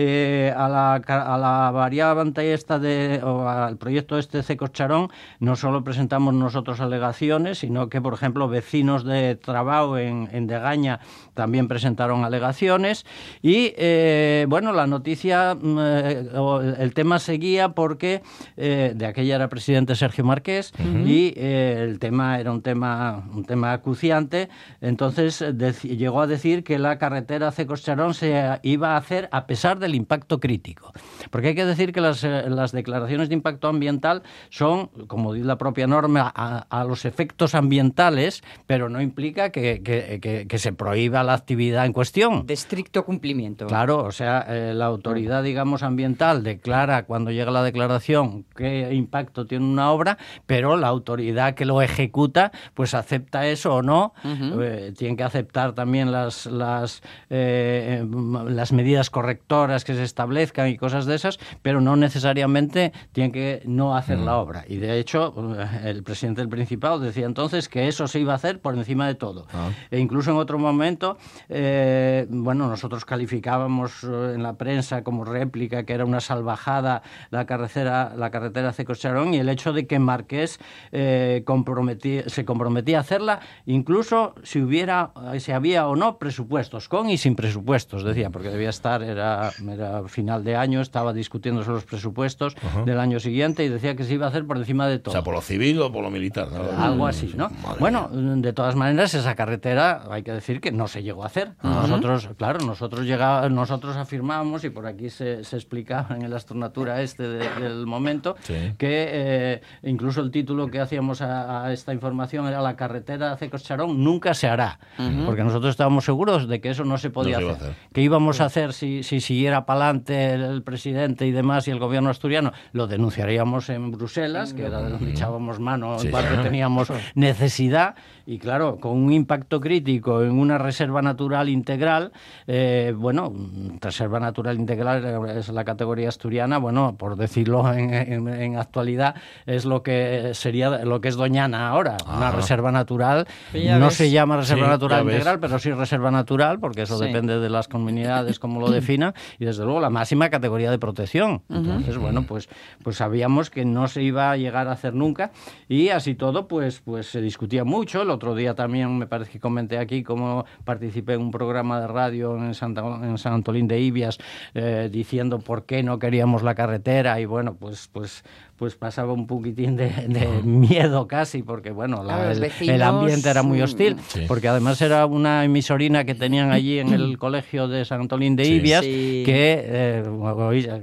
Eh, a, la, a la variante esta de, o al proyecto este Cecos Charón no solo presentamos nosotros alegaciones, sino que, por ejemplo, vecinos de Trabao en, en Degaña también presentaron alegaciones y, eh, bueno, la noticia, mm, eh, el tema seguía porque eh, de aquella era presidente Sergio Marqués y el tema era un tema, un tema acuciante, entonces llegó a decir que la carretera Cecos Charón se iba a hacer a pesar de del impacto crítico. Porque hay que decir que las, las declaraciones de impacto ambiental son, como dice la propia norma, a, a los efectos ambientales, pero no implica que, que- que- que se prohíba la actividad en cuestión. De estricto cumplimiento. Claro, o sea, eh, la autoridad, digamos, ambiental declara cuando llega la declaración qué impacto tiene una obra, pero la autoridad que lo ejecuta, pues acepta eso o no. Eh, tiene que aceptar también las, las, eh, em, las medidas correctoras que se establezcan y cosas de esas, pero no necesariamente tiene que no hacer la obra. Y de hecho, el presidente del Principado decía entonces que eso se iba a hacer por encima de todo. E incluso en otro momento, eh, bueno, nosotros calificábamos eh, en la prensa como réplica que era una salvajada la carretera, la carretera y el hecho de que Marqués eh, comprometí- se comprometía a hacerla, incluso si hubiera, si había o no presupuestos, con y sin presupuestos, decía, porque debía estar, era, era final de año, estaba discutiéndose los presupuestos del año siguiente y decía que se iba a hacer por encima de O todo. sea, por lo civil o por lo militar. ¿no? Algo así, ¿no? Madre Bueno, de todas maneras, esa carretera hay que decir que no se llegó a hacer. Nosotros, claro, nosotros llegaba, nosotros afirmábamos, y por aquí se, se explicaba en el Astronatura este de- del momento, Sí. que eh, incluso el título que hacíamos a, a esta información era La carretera Cecos-Charón nunca se hará. Porque nosotros estábamos seguros de que eso no se podía No se hacer. hacer. ¿Qué íbamos a hacer si, si siguiera para adelante el, el presidente y demás y el gobierno asturiano? Lo denunciaríamos en Bruselas, que era de donde echábamos mano, Sí, en parte sí. teníamos necesidad, y claro, con un impacto crítico en una reserva natural integral, eh, bueno, reserva natural integral es la categoría asturiana, bueno, por decirlo en, en- en actualidad, es lo que sería lo que es Doñana ahora, una Ah. reserva natural, no ves. se llama reserva Sí, natural integral, pero sí reserva natural, porque eso Sí. depende de las comunidades como lo definan, y desde luego la máxima categoría de protección. Entonces, bueno, pues, pues sabíamos que no se iba a llegar a hacer nunca, y así todo, pues, pues se discutía mucho. El otro día también me parece que comenté aquí cómo participé en un programa de radio en, Santa, en San Antolín de Ibias eh, diciendo por qué no queríamos la carretera, y bueno, pues, pues, pues pasaba un poquitín de, de miedo casi, porque bueno, la- Claro, el- el, ambiente era muy hostil, Sí. porque además era una emisorina que tenían allí en el colegio de San Antolín de Sí. Ibias, Sí. que, eh,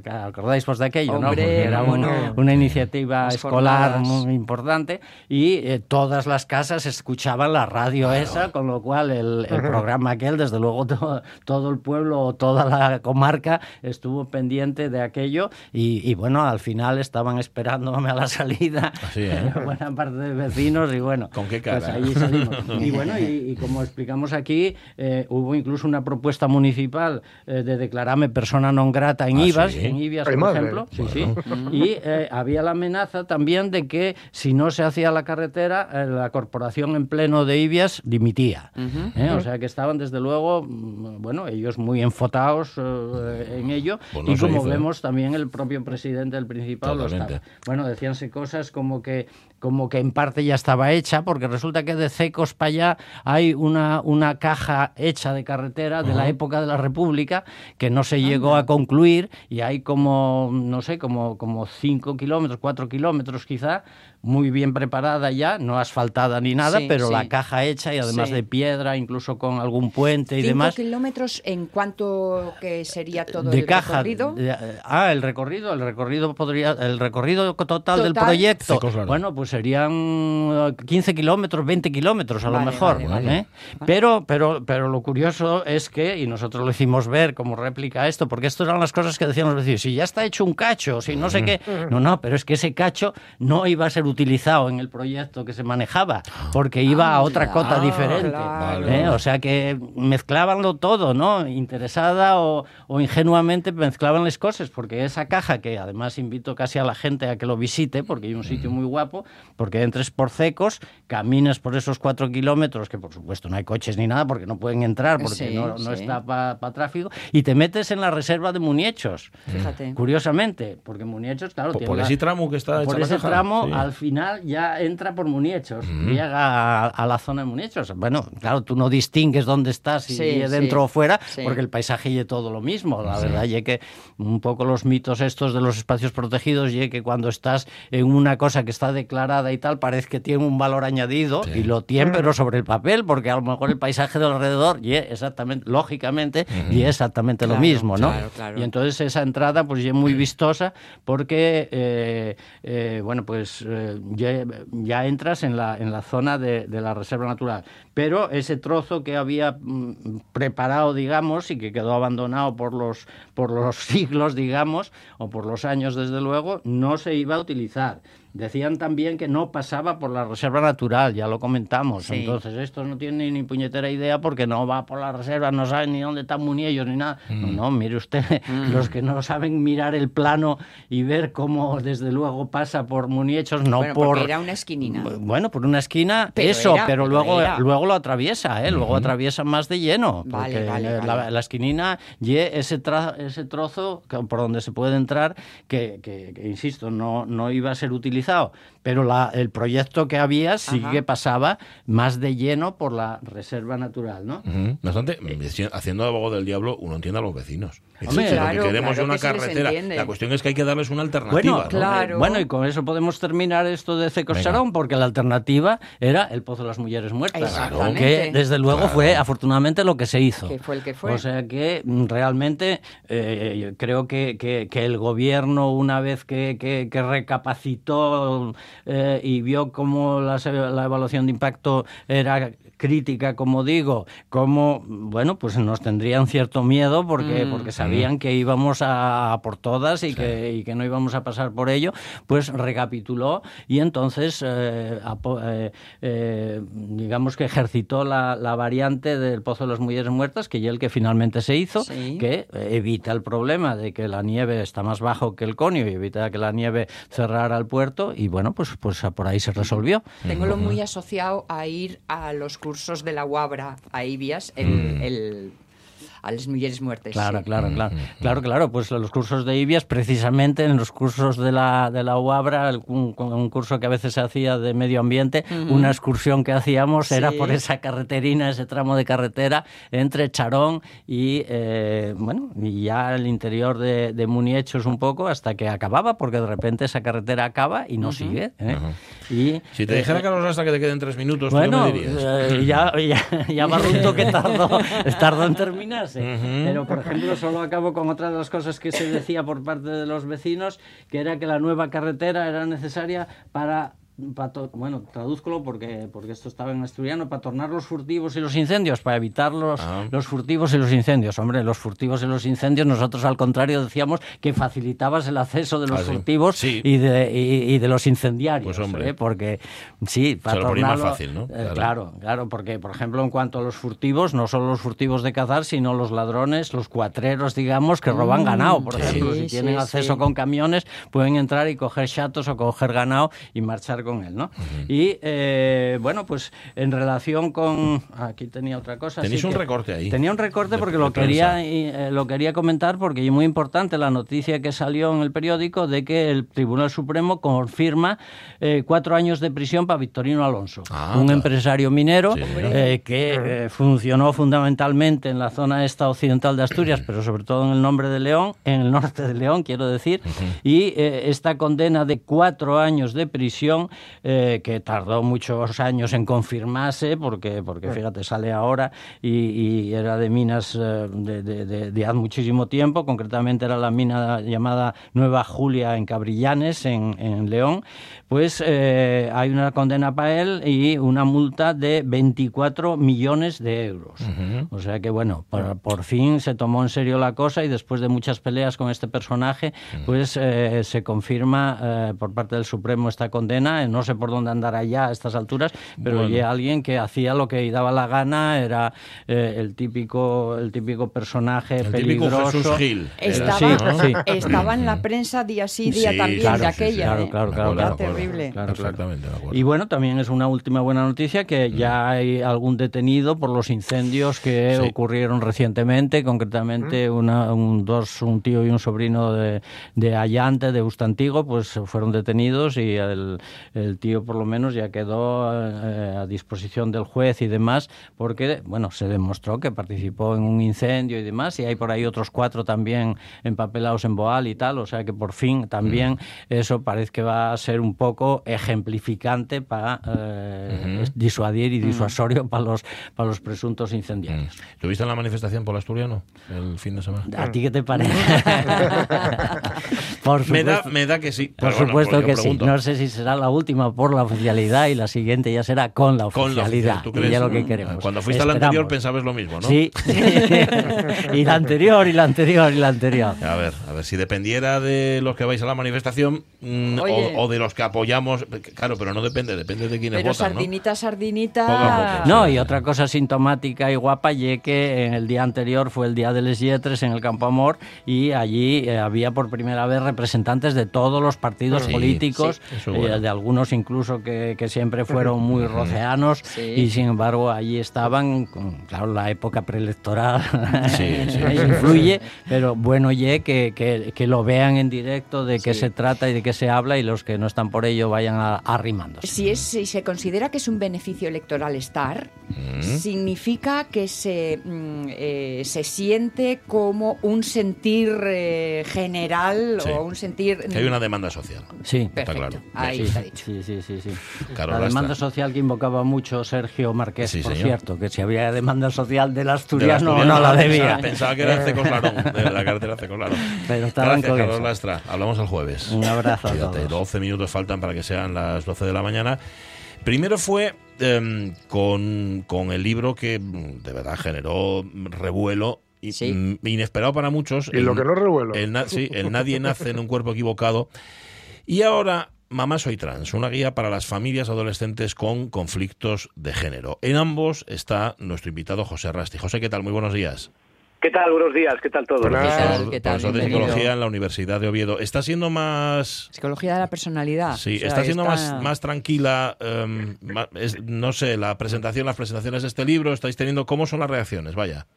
acordáis pues de aquello, ¿no? Hombre, Porque era cómo un- no. una iniciativa escolar jornadas. muy importante y eh, todas las casas escuchaban la radio esa, con lo cual el, el programa aquel, desde luego to- todo el pueblo o toda la comarca estuvo pendiente de aquello y, y, bueno, al final estaban esperándome a la salida Así, ¿eh? buena parte de vecinos y bueno, ¿Con qué pues cara? allí salimos. Y bueno, y, y como explicamos aquí, eh, hubo incluso una propuesta municipal eh, de declararme persona non grata en Ah, IVAS, ¿sí? en Ay, por madre. ejemplo. Sí, sí. Y eh, había la amenaza también de que si no se hacía la carretera, eh, la corporación en pleno de Ibias dimitía. ¿eh? O sea que estaban desde luego, mm, bueno, ellos muy enfotados eh, en ello. Y como hizo, vemos también el propio presidente del Principado lo estaba. Bueno, decíanse cosas como que como que en parte ya estaba hecha, porque resulta que de Cecos para allá hay una, una caja hecha de carretera de la época de la República que no se llegó a concluir y hay como, no sé, como, como cinco kilómetros, cuatro kilómetros quizá, muy bien preparada ya, no asfaltada ni nada, Sí, pero sí. la caja hecha y además Sí. de piedra, incluso con algún puente y Cinco demás. kilómetros en cuánto que sería todo de el caja recorrido. de- ah el recorrido el recorrido podría el recorrido total, del proyecto bueno pues serían eh, 15 kilómetros 20 kilómetros a lo mejor vale, vale. ¿eh? pero pero pero lo curioso es que y nosotros lo hicimos ver como réplica a esto porque esto eran las cosas que decían los vecinos si ya está hecho un cacho si no sé qué no no pero es que ese cacho no iba a ser utilizado en el proyecto que se manejaba porque iba a otra cota Ah, diferente claro. ¿eh? o sea que mezclabanlo todo no interesada o, o ingenuamente mezclaban las cosas porque esa caja que además invito casi a la gente a que lo visite porque hay un sitio muy guapo porque entres por secos camines por esos cuatro kilómetros que por supuesto no hay coches ni nada porque no pueden entrar porque Sí, no, no sí. está para tráfico y te metes en la reserva de Muniechos Fíjate. curiosamente porque Muniechos claro Por, tiene por la- ese tramo que está por la ese caja. tramo, Sí. al final ya entra por Muniechos, llega a, a la zona de Muniechos. Bueno, claro, tú no distingues dónde estás, si Sí, dentro sí, o fuera, sí. porque el paisaje y todo lo mismo. La verdad es que un poco los mitos estos de los espacios protegidos, y que cuando estás en una cosa que está declarada y tal, parece que tiene un valor añadido, y lo tiene, pero sobre el papel, porque a lo mejor el paisaje de alrededor, y exactamente, lógicamente, y es exactamente lo mismo, ¿no? claro, claro. Y entonces esa entrada pues ya es muy vistosa porque eh, eh, bueno pues eh, ya, ya entras en la, en la zona de, de la reserva natural pero ese trozo que había mm, preparado digamos y que quedó abandonado por los por los siglos digamos o por los años desde luego no se iba a utilizar Decían también que no pasaba por la reserva natural, ya lo comentamos. Sí. Entonces, esto no tiene ni puñetera idea porque no va por la reserva, no saben ni dónde están Muniellos ni nada. No, no, mire usted, los que no saben mirar el plano y ver cómo desde luego pasa por Muniechos, no Bueno, por. era una esquinina. Bueno, por una esquina, Pero eso, era, pero pero luego, era. luego lo atraviesa, ¿eh? luego atraviesa más de lleno. Vale, porque vale, La, vale. la esquinina y ese, tra- ese trozo que- por donde se puede entrar, que, que- que, insisto, no, no iba a ser utilizado. Pero la- el proyecto que había sí Ajá. que pasaba más de lleno por la reserva natural, ¿no? Ujú. Bastante, haciendo de abogado del diablo, uno entiende a los vecinos. Hombre, decir, lo claro, que queremos claro es una que carretera. La cuestión es que hay que darles una alternativa. Bueno, ¿no? claro. bueno, y con eso podemos terminar esto de Cecosarón, porque la alternativa era el Pozo de las Mujeres Muertas. Exactamente. Que desde luego fue afortunadamente lo que se hizo. Que fue el que fue. O sea que mm, realmente eh, creo que, que- que el gobierno, una vez que, recapacitó eh, y vio cómo la, la evaluación de impacto era crítica, como digo, como, bueno, pues nos tendrían cierto miedo porque, Mm. porque sabían que íbamos a, a por todas y, que, y que no íbamos a pasar por ello, pues recapituló y entonces, eh, apo- eh, eh, digamos que ejercitó la, la variante del Pozo de las Mujeres Muertas, que ya el que finalmente se hizo, Sí. que evita el problema de que la nieve está más bajo que el conio y evita que la nieve cerrara el puerto y bueno, pues, pues por ahí se resolvió. Tengo muy asociado a ir a los cursos de la UABRA, a Ibias, el, el- a las mujeres muertes. Claro, sí. claro, claro. Claro, claro, pues los cursos de IBIAS, precisamente en los cursos de la, de la UABRA, el- un, un curso que a veces se hacía de medio ambiente, una excursión que hacíamos era por esa carreterina, ese tramo de carretera entre Charón y, eh, bueno, y ya el interior de, de Muniechos un poco hasta que acababa, porque de repente esa carretera acaba y no sigue. ¿eh? Y, Si te eh, dijera, Carlos, hasta que te queden tres minutos, ¿tú qué bueno, me dirías? eh, ya, ya, ya Barrunto que tardó, tardó en terminarse. Pero, por ejemplo, solo acabo con otra de las cosas que se decía por parte de los vecinos, que era que la nueva carretera era necesaria para... bueno, tradúzcolo porque, porque esto estaba en asturiano, para tornar los furtivos y los incendios, para evitar los, Ah. los furtivos y los incendios. Hombre, los furtivos y los incendios, nosotros al contrario decíamos que facilitabas el acceso de los Ah, furtivos Sí. y, de, y, y de los incendiarios. Pues, hombre. ¿eh? Porque, sí, para Se lo ponía más tornarlo- fácil, ¿no? eh, Claro. claro, porque, por ejemplo, en cuanto a los furtivos, no solo los furtivos de cazar, sino los ladrones, los cuatreros, digamos, que roban ganado, por sí, ejemplo. sí, si tienen sí. acceso con camiones, pueden entrar y coger chatos o coger ganado y marchar con él, ¿no? Y, eh, bueno, pues en relación con... Aquí tenía otra cosa. Tenéis un que- recorte ahí. Tenía un recorte porque de lo quería, eh, lo quería comentar porque es muy importante la noticia que salió en el periódico de que el Tribunal Supremo confirma eh, cuatro años de prisión para Victorino Alonso, Ah, un claro. empresario minero Sí. que funcionó fundamentalmente en la zona esta occidental de Asturias, pero sobre todo en el nombre de León, en el norte de León, quiero decir, y esta condena de cuatro años de prisión eh, que tardó muchos años en confirmarse, porque, porque fíjate, sale ahora y, y era de minas eh, de, de, de- de hace muchísimo tiempo, concretamente era la mina llamada Nueva Julia en Cabrillanes, en, en León, pues eh, hay una condena para él y una multa de 24 millones de euros. O sea que bueno, por, por fin se tomó en serio la cosa y después de muchas peleas con este personaje, pues eh, se confirma por parte del Supremo esta condena. Eh, No sé por dónde andará ya a estas alturas, pero Bueno. ya alguien que hacía lo que daba la gana, era eh, el típico el típico personaje El típico peligroso. Jesús Gil. Estaba, Sí, sí. estaba en la prensa día sí, día Sí, también claro, de sí, sí, aquella. claro, ¿eh? claro, claro, terrible. Claro, claro. Perfectamente, de acuerdo. Y bueno, también es una última buena noticia que ya hay algún detenido por los incendios que Sí. ocurrieron recientemente, concretamente una, un, dos, un tío y un sobrino de, de Allante, de Ustantigo, pues fueron detenidos y el, el tío por lo menos ya quedó eh, a disposición del juez y demás, porque, bueno, se demostró que participó en un incendio y demás, y hay por ahí otros cuatro también empapelados en Boal y tal, o sea que por fin también eso parece que va a ser un poco ejemplificante para eh, disuadir y disuasorio para los, para los presuntos incendiarios. ¿Tuviste la manifestación por asturiano el fin de semana? ¿A ti qué te parece? por Me da, supuesto, me da que sí. por pero supuesto pues que sí. No sé si será la última por la oficialidad y la siguiente ya será con la Con la oficialidad. oficial, ¿tú y crees? ya lo que queremos. Cuando fuiste a la anterior pensabas lo mismo, ¿no? Sí. y la anterior, y la anterior, y la anterior. A ver, a ver, si dependiera de los que vais a la manifestación mm, o, o de los que apoyamos, claro, pero no depende, depende de quiénes Pero votan, ¿no? sardinita, Poco a sardinita. poco. No, y otra cosa sintomática y guapa, y que en el día anterior fue el Día de Les Yetres en el Campo Amor y allí eh, había por primera vez representantes de todos los partidos Sí, políticos, sí, eh, bueno. de algunos incluso que, que siempre fueron muy roceanos Sí. y sin embargo allí estaban, con, claro, la época preelectoral Sí, sí. influye, pero bueno, ye que, que, que lo vean en directo de qué Sí. se trata y de qué se habla y los que no están por ello vayan a- arrimándose. Si, es, si se considera que es un beneficio electoral estar, significa que se, mm, eh, se siente como un sentir eh, general Sí. o un sentir... Que hay una demanda social. Sí, Está Perfecto, claro. ahí Sí, está dicho. sí, sí, sí, sí. Claro, la demanda está. social que invocaba mucho Sergio Marqués, Sí, por señor. cierto, que si había demanda social del asturiano, asturiano, no la pensaba- debía. Pensaba que era Cecoslarón, de la cartera Cecoslarón. Pero estaban Gracias, Carlos. Lastra. Hablamos el jueves. Un abrazo a todos. 12 minutos faltan para que sean las 12 de la mañana. Primero fue em, con, con el libro que mm, de verdad generó revuelo y, Sí. mm, inesperado para muchos. Y lo El- que no revuelo. el, sí, el Nadie nace en un cuerpo equivocado. Y ahora, Mamá Soy Trans, una guía para las familias adolescentes con conflictos de género. En ambos está nuestro invitado José Rasti. José, ¿qué tal? Muy buenos días. ¿Qué tal? Buenos días, ¿qué tal todo? ¿Qué tal? ¿Qué tal? profesor de Bienvenido. psicología en la Universidad de Oviedo. ¿Está siendo más Psicología de la personalidad. Sí, O sea, está siendo está- más, más tranquila, em, es- no sé, la presentación, las presentaciones de este libro, estáis teniendo, ¿cómo son las reacciones? Vaya.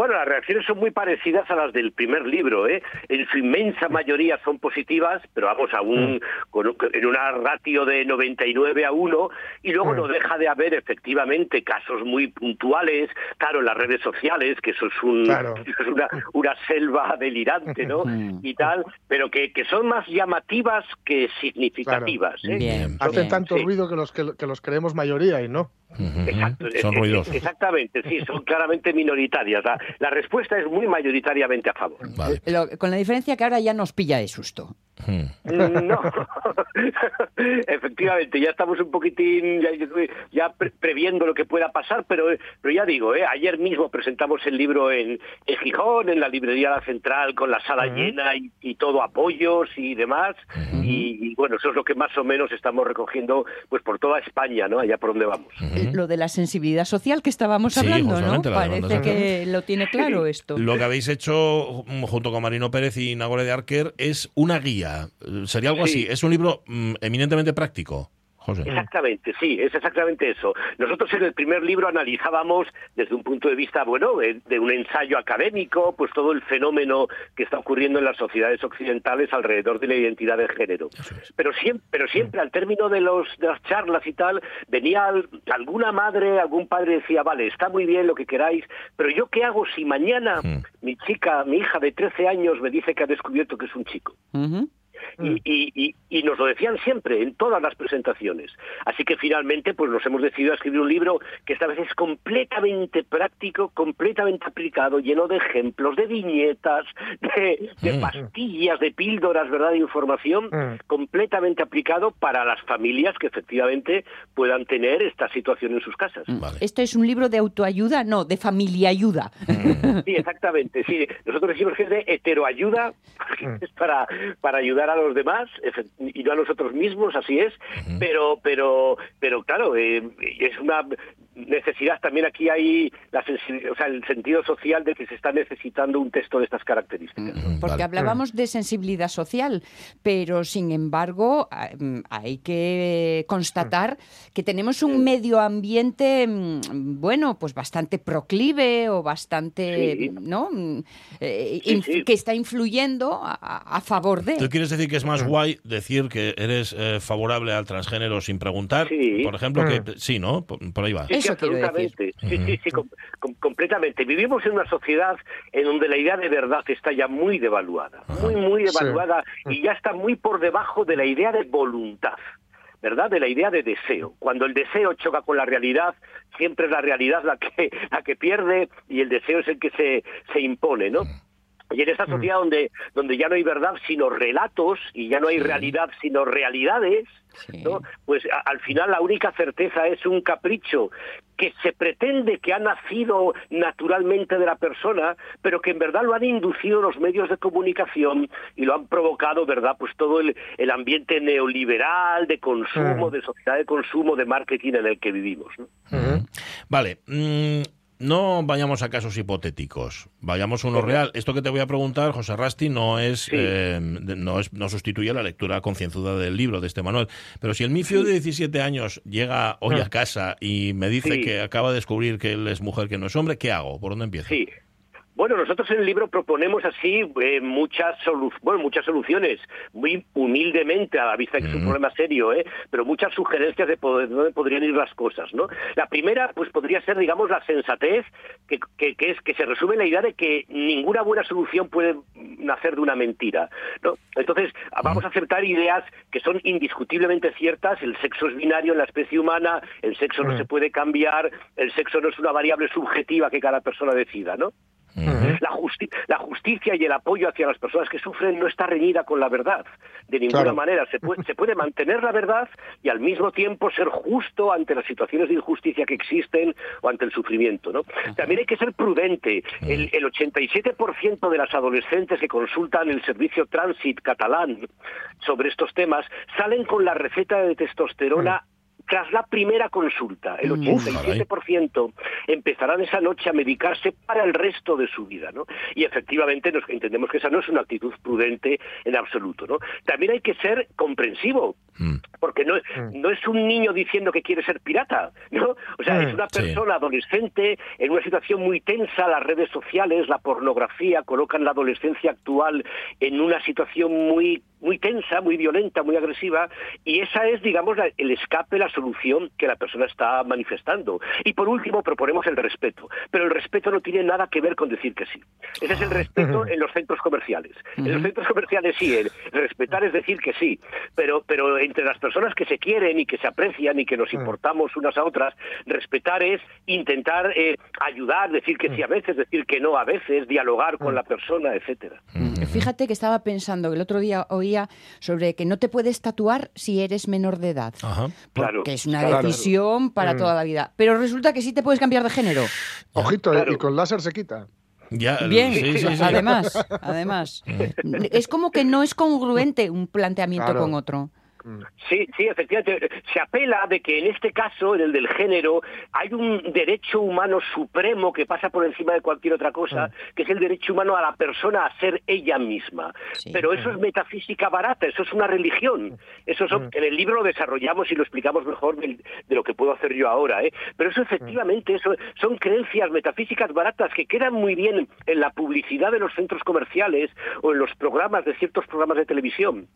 Bueno, las reacciones son muy parecidas a las del primer libro, ¿eh? En su inmensa mayoría son positivas, pero vamos, aún con, un- en una ratio de 99 a 1, y luego no deja de haber efectivamente casos muy puntuales, claro, en las redes sociales, que eso es, un, Claro. eso es una, una selva delirante, ¿no? y tal, pero que, que son más llamativas que significativas, ¿eh? Bien. Hacen bien. tanto Sí. ruido que los que, que los creemos mayoría y no. Exacto, Son eh, eh, ruidosos. Exactamente, sí, son claramente minoritarias. La, la respuesta es muy mayoritariamente a favor. Vale. Lo- con la diferencia que ahora ya nos pilla de susto. Ujú. No, efectivamente, ya estamos un poquitín ya, ya pre- previendo lo que pueda pasar, pero, pero ya digo, ¿eh? ayer mismo presentamos el libro en, en Gijón, en la librería La Central, con la sala llena y, y todo apoyos y demás, y, y bueno, eso es lo que más o menos estamos recogiendo pues por toda España, ¿no? Allá por donde vamos. Lo de la sensibilidad social que estábamos Sí, hablando, ¿no? Parece que lo tiene claro esto. Lo que habéis hecho mm, junto con Marino Pérez y Nagore de Arquer es una guía. Eh, Sería algo Sí. así. Es un libro mm, eminentemente práctico. José. Exactamente, sí, es exactamente eso. Nosotros en el primer libro analizábamos desde un punto de vista, bueno, de, de un ensayo académico, pues todo el fenómeno que está ocurriendo en las sociedades occidentales alrededor de la identidad de género. Pero siempre, pero siempre al término de, los, de las charlas y tal, venía al- alguna madre, algún padre decía, vale, está muy bien lo que queráis, pero yo qué hago si mañana Mm. mi chica, mi hija de 13 años me dice que ha descubierto que es un chico? Y, y- y- y nos lo decían siempre, en todas las presentaciones. Así que finalmente pues nos hemos decidido a escribir un libro que esta vez es completamente práctico, completamente aplicado, lleno de ejemplos, de viñetas, de, de Mm. pastillas, de píldoras, ¿verdad?, de información, Mm. completamente aplicado para las familias que efectivamente puedan tener esta situación en sus casas. Vale. ¿Esto es un libro de autoayuda? No, de familiaayuda. Sí, exactamente. Sí, nosotros decimos que es de heteroayuda, porque es para, para ayudar a los demás y no a nosotros mismos, así es. Pero, pero, pero claro, eh, es una necesidad, también aquí hay la o sea, el sentido social de que se está necesitando un texto de estas características. Mm, Porque vale. hablábamos de sensibilidad social, pero sin embargo ah, mm, hay que constatar que tenemos un medio ambiente, mm, bueno, pues bastante proclive o bastante, Sí. ¿no? Mm, eh, Sí, inf- sí. que está influyendo a, a favor de. ¿Tú quieres decir que es más guay decir que eres eh, favorable al transgénero sin preguntar? Sí. Por ejemplo, que Mm. sí, ¿no? Por, por ahí va. Eso quiero. Sí, sí, sí, com- com- completamente. Vivimos en una sociedad en donde la idea de verdad está ya muy devaluada, muy, muy Sí. devaluada y ya está muy por debajo de la idea de voluntad. ¿Verdad? De la idea de deseo. Cuando el deseo choca con la realidad, siempre es la realidad la que, la que pierde y el deseo es el que se, se impone, ¿no? Y en esta sociedad donde, donde ya no hay verdad sino relatos y ya no hay realidad sino realidades, Sí. ¿no? Pues a- al final la única certeza es un capricho que se pretende que ha nacido naturalmente de la persona, pero que en verdad lo han inducido los medios de comunicación y lo han provocado, ¿verdad? Pues todo el, el ambiente neoliberal de consumo, Mm. de sociedad de consumo, de marketing en el que vivimos. Vale. mm, no vayamos a casos hipotéticos, vayamos a uno real. Esto que te voy a preguntar, José Rasti, no es, Sí. eh, no es no sustituye la lectura concienzuda del libro de este Manuel. Pero si el mifio de 17 años llega hoy a casa y me dice Sí. que acaba de descubrir que él es mujer, que no es hombre, ¿qué hago? ¿Por dónde empiezo? Sí. Bueno, nosotros en el libro proponemos así eh, muchas solu bueno, muchas soluciones, muy humildemente a la vista de que es un problema serio, ¿eh? pero muchas sugerencias de poder- de dónde podrían ir las cosas, ¿no? La primera, pues podría ser, digamos, la sensatez, que, que- que es que se resume en la idea de que ninguna buena solución puede nacer de una mentira, ¿no? Entonces, vamos a aceptar ideas que son indiscutiblemente ciertas, el sexo es binario en la especie humana, el sexo no se puede cambiar, el sexo no es una variable subjetiva que cada persona decida, ¿no? La, justi- la justicia y el apoyo hacia las personas que sufren no está reñida con la verdad. De ninguna Claro. manera. Se puede, se puede mantener la verdad y al mismo tiempo ser justo ante las situaciones de injusticia que existen o ante el sufrimiento. ¿no? También hay que ser prudente. El, el 87% de las adolescentes que consultan el servicio Transit catalán sobre estos temas salen con la receta de testosterona tras la primera consulta. El Mm. 87% empezarán esa noche a medicarse para el resto de su vida, ¿no? Y efectivamente nos entendemos que esa no es una actitud prudente en absoluto, ¿no? También hay que ser comprensivo, Mm. porque no, no es un niño diciendo que quiere ser pirata, ¿no? O sea, Mm, es una sí. persona adolescente en una situación muy tensa, las redes sociales, la pornografía colocan la adolescencia actual en una situación muy muy tensa, muy violenta, muy agresiva, y esa es, digamos, la- el escape, la solución que la persona está manifestando. Y por último, proponemos el respeto, pero el respeto no tiene nada que ver con decir que sí. Ese es el respeto en los centros comerciales. En los centros comerciales sí, el respetar es decir que sí, pero, pero entre las personas que se quieren y que se aprecian y que nos importamos unas a otras, respetar es intentar eh, ayudar, decir que sí a veces, decir que no a veces, dialogar con la persona, etcétera. Fíjate que estaba pensando, el otro día sobre que no te puedes tatuar si eres menor de edad. Ajá. Claro. Porque es una Claro. decisión para Mm. toda la vida. Pero resulta que sí te puedes cambiar de género. Ojito, Claro. y con láser se quita. Ya, Bien, sí, sí, sí. además, además. Es como que no es congruente un planteamiento Claro. con otro. Sí, sí, efectivamente. Se apela de que en este caso, en el del género, hay un derecho humano supremo que pasa por encima de cualquier otra cosa, que es el derecho humano a la persona a ser ella misma. Sí. Pero eso es metafísica barata, eso es una religión. Eso son- en el libro lo desarrollamos y lo explicamos mejor del- de, lo que puedo hacer yo ahora. ¿eh? Pero eso efectivamente eso, son creencias metafísicas baratas que quedan muy bien en la publicidad de los centros comerciales o en los programas de ciertos programas de televisión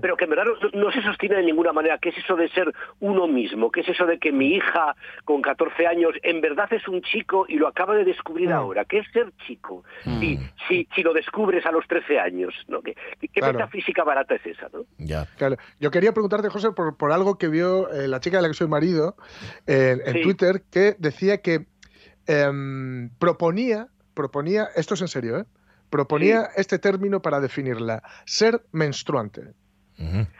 pero que en verdad no, no se sostiene de ninguna manera. ¿Qué es eso de ser uno mismo? ¿Qué es eso de que mi hija con 14 años en verdad es un chico y lo acaba de descubrir Mm. ahora? ¿Qué es ser chico? Si, si, si lo descubres a los 13 años, ¿no? ¿Qué, qué Claro. metafísica barata es esa? ¿no? Ya. Claro. Yo quería preguntarte, José, por, por algo que vio eh, la chica de la que soy marido en, en Sí. Twitter, que decía que em, proponía, proponía, esto es en serio, ¿eh? proponía este término para definirla, ser menstruante.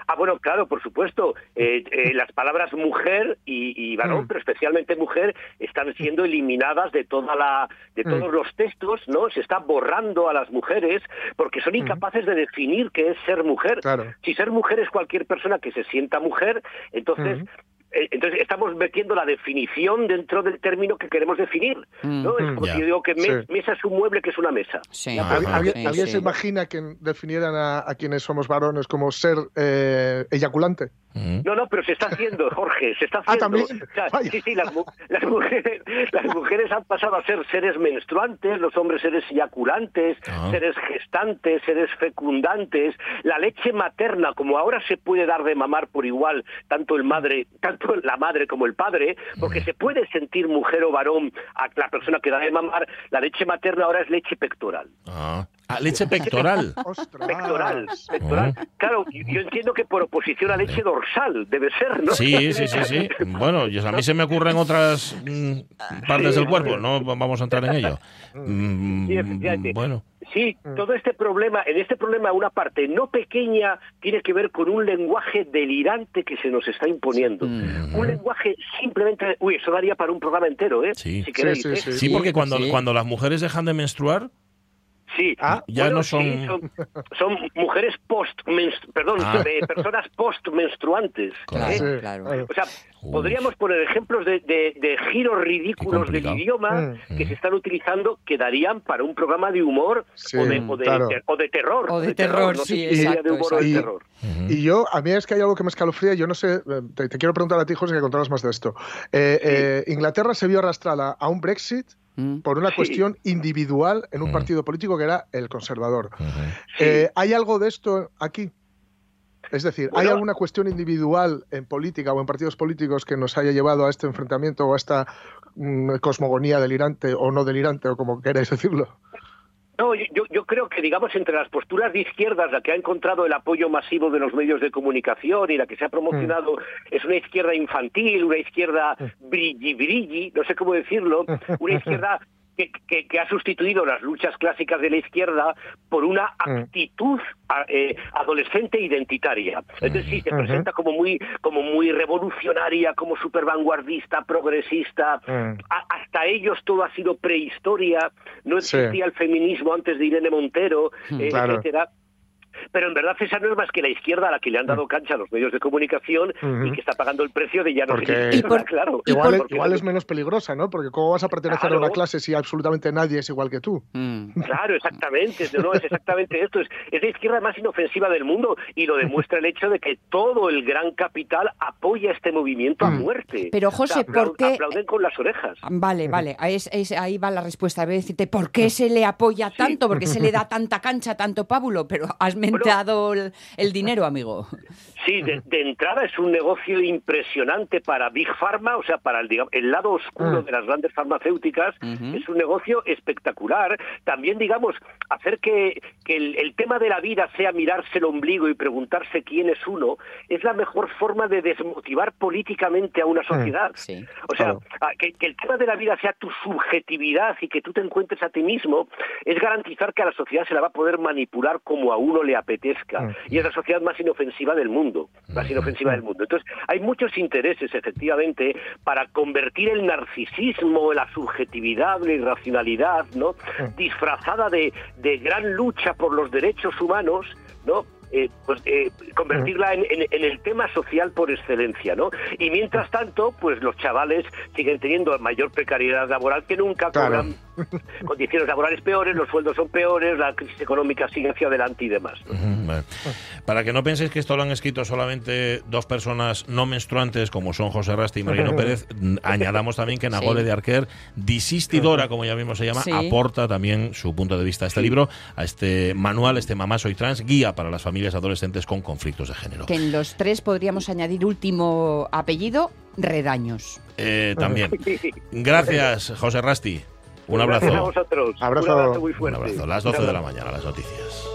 Ah, bueno, claro, por supuesto. Eh, eh, las palabras mujer y, y varón, Mm. pero especialmente mujer, están siendo eliminadas de toda la, de Mm. todos los textos, ¿no? Se está borrando a las mujeres porque son incapaces de definir qué es ser mujer. Claro. Si ser mujer es cualquier persona que se sienta mujer, entonces Mm. Entonces estamos metiendo la definición dentro del término que queremos definir. ¿no? Es como Ya. si yo digo que me- Sí. mesa es un mueble que es una mesa. Sí. ¿Alguien, Sí, alguien sí. se imagina que definieran a, a quienes somos varones como ser eh, eyaculante? No, no, pero se está haciendo, Jorge, se está Ah, haciendo. ¿también? O sea, sí, sí, las, las mujeres, las mujeres han pasado a ser seres menstruantes, los hombres seres eyaculantes, Ah. seres gestantes, seres fecundantes. La leche materna, como ahora se puede dar de mamar por igual, tanto el madre, tanto la madre como el padre, porque se puede sentir mujer o varón a la persona que da de mamar, la leche materna ahora es leche pectoral. Ah. Ah, leche pectoral. ¡Ostras! Pectoral, pectoral. Claro, yo entiendo que por oposición a leche dorsal debe ser, ¿no? Sí, sí, sí, sí. Bueno, a mí se me ocurren otras mm, partes del cuerpo, no vamos a entrar en ello. Mm, Sí, efectivamente. bueno, Sí, todo este problema, en este problema una parte no pequeña tiene que ver con un lenguaje delirante que se nos está imponiendo. Un lenguaje simplemente, uy, eso daría para un programa entero, ¿eh? Sí. Si queréis, Sí, ¿eh? sí, sí. sí, porque cuando, sí. cuando las mujeres dejan de menstruar, Sí. Ah, ya no son- sí, son... son mujeres post perdón, Ah. eh, personas post menstruantes. Claro, Sí, claro. O sea, podríamos poner ejemplos de, de- de giros ridículos del idioma Mm. que se están utilizando que darían para un programa de humor Sí, o, de, o de- claro. o de terror. O de terror, no sé sí, exacto, de humor o de exacto. terror. Y yo, a mí es que hay algo que me escalofría, yo no sé, eh, te, te quiero preguntar a ti, José, que controlas más de esto. Eh, eh, Inglaterra se vio arrastrada a un Brexit Mm. por una Sí. cuestión individual en un Mm. partido político que era el conservador. Eh, ¿Hay algo de esto aquí? Es decir, ¿hay Bueno. alguna cuestión individual en política o en partidos políticos que nos haya llevado a este enfrentamiento o a esta mm, cosmogonía delirante o no delirante o como queráis decirlo? No, yo, yo- creo que, digamos, entre las posturas de izquierdas, la que ha encontrado el apoyo masivo de los medios de comunicación y la que se ha promocionado es una izquierda infantil, una izquierda brilli brilli, no sé cómo decirlo, una izquierda que, que- que ha sustituido las luchas clásicas de la izquierda por una actitud a- eh, adolescente identitaria. Entonces sí, se presenta como muy, como muy revolucionaria, como súper vanguardista, progresista. Mm. A- hasta ellos todo ha sido prehistoria, no Sí. existía el feminismo antes de Irene Montero, eh, Claro. etcétera. Pero en verdad esa no es más que la izquierda a la que le han dado cancha a los medios de comunicación y que está pagando el precio de ya no Porque- ser Y izquierda, por- claro. Igual, Porque- igual es menos peligrosa, ¿no? Porque ¿cómo vas a pertenecer a una clase si absolutamente nadie es igual que tú? Mm. Claro, exactamente. No, no, es exactamente esto. Es, es la izquierda más inofensiva del mundo y lo demuestra el hecho de que todo el gran capital apoya este movimiento a Mm. muerte. Pero, O sea, José, ¿por qué- Aplauden con las orejas. Vale, vale, ahí, es- es- ahí va la respuesta. Voy a decirte, ¿por qué se le apoya tanto? ¿Por qué se le da tanta cancha, tanto pábulo? Pero has mentado el, el dinero, amigo. Sí, de, de entrada es un negocio impresionante para Big Pharma, o sea, para el, digamos, el lado oscuro Mm. de las grandes farmacéuticas. Es un negocio espectacular. También, digamos, hacer que, que el, el tema de la vida sea mirarse el ombligo y preguntarse quién es uno, es la mejor forma de desmotivar políticamente a una sociedad. Sí. O sea, Claro. que, que el tema de la vida sea tu subjetividad y que tú te encuentres a ti mismo es garantizar que a la sociedad se la va a poder manipular como a uno le apetezca. Mm. Y es la sociedad más inofensiva del mundo, más inofensiva del mundo. Entonces, hay muchos intereses, efectivamente, para convertir el narcisismo, la subjetividad, la irracionalidad, ¿no? Disfrazada de, de gran lucha por los derechos humanos, ¿no? Eh, pues eh, convertirla en, en- en el tema social por excelencia, ¿no? Y mientras tanto, pues los chavales siguen teniendo mayor precariedad laboral que nunca, Claro. cobran condiciones laborales peores, los sueldos son peores, la crisis económica sigue hacia adelante y demás. ¿no? Ujú, vale. Para que no penséis que esto lo han escrito solamente dos personas no menstruantes como son José Rasti y Marino Pérez, añadamos también que Nagore Sí. de Arquer, disistidora, como ya mismo se llama, Sí. aporta también su punto de vista a este libro, a este manual, este Mamá Soy Trans, guía para las familias adolescentes con conflictos de género. Que en los tres podríamos añadir último apellido, Redaños. Eh, también. Gracias, José Rasti. Un abrazo. Gracias a vosotros. Abrazo. Un abrazo muy Un abrazo. Las 12 de la mañana, las noticias.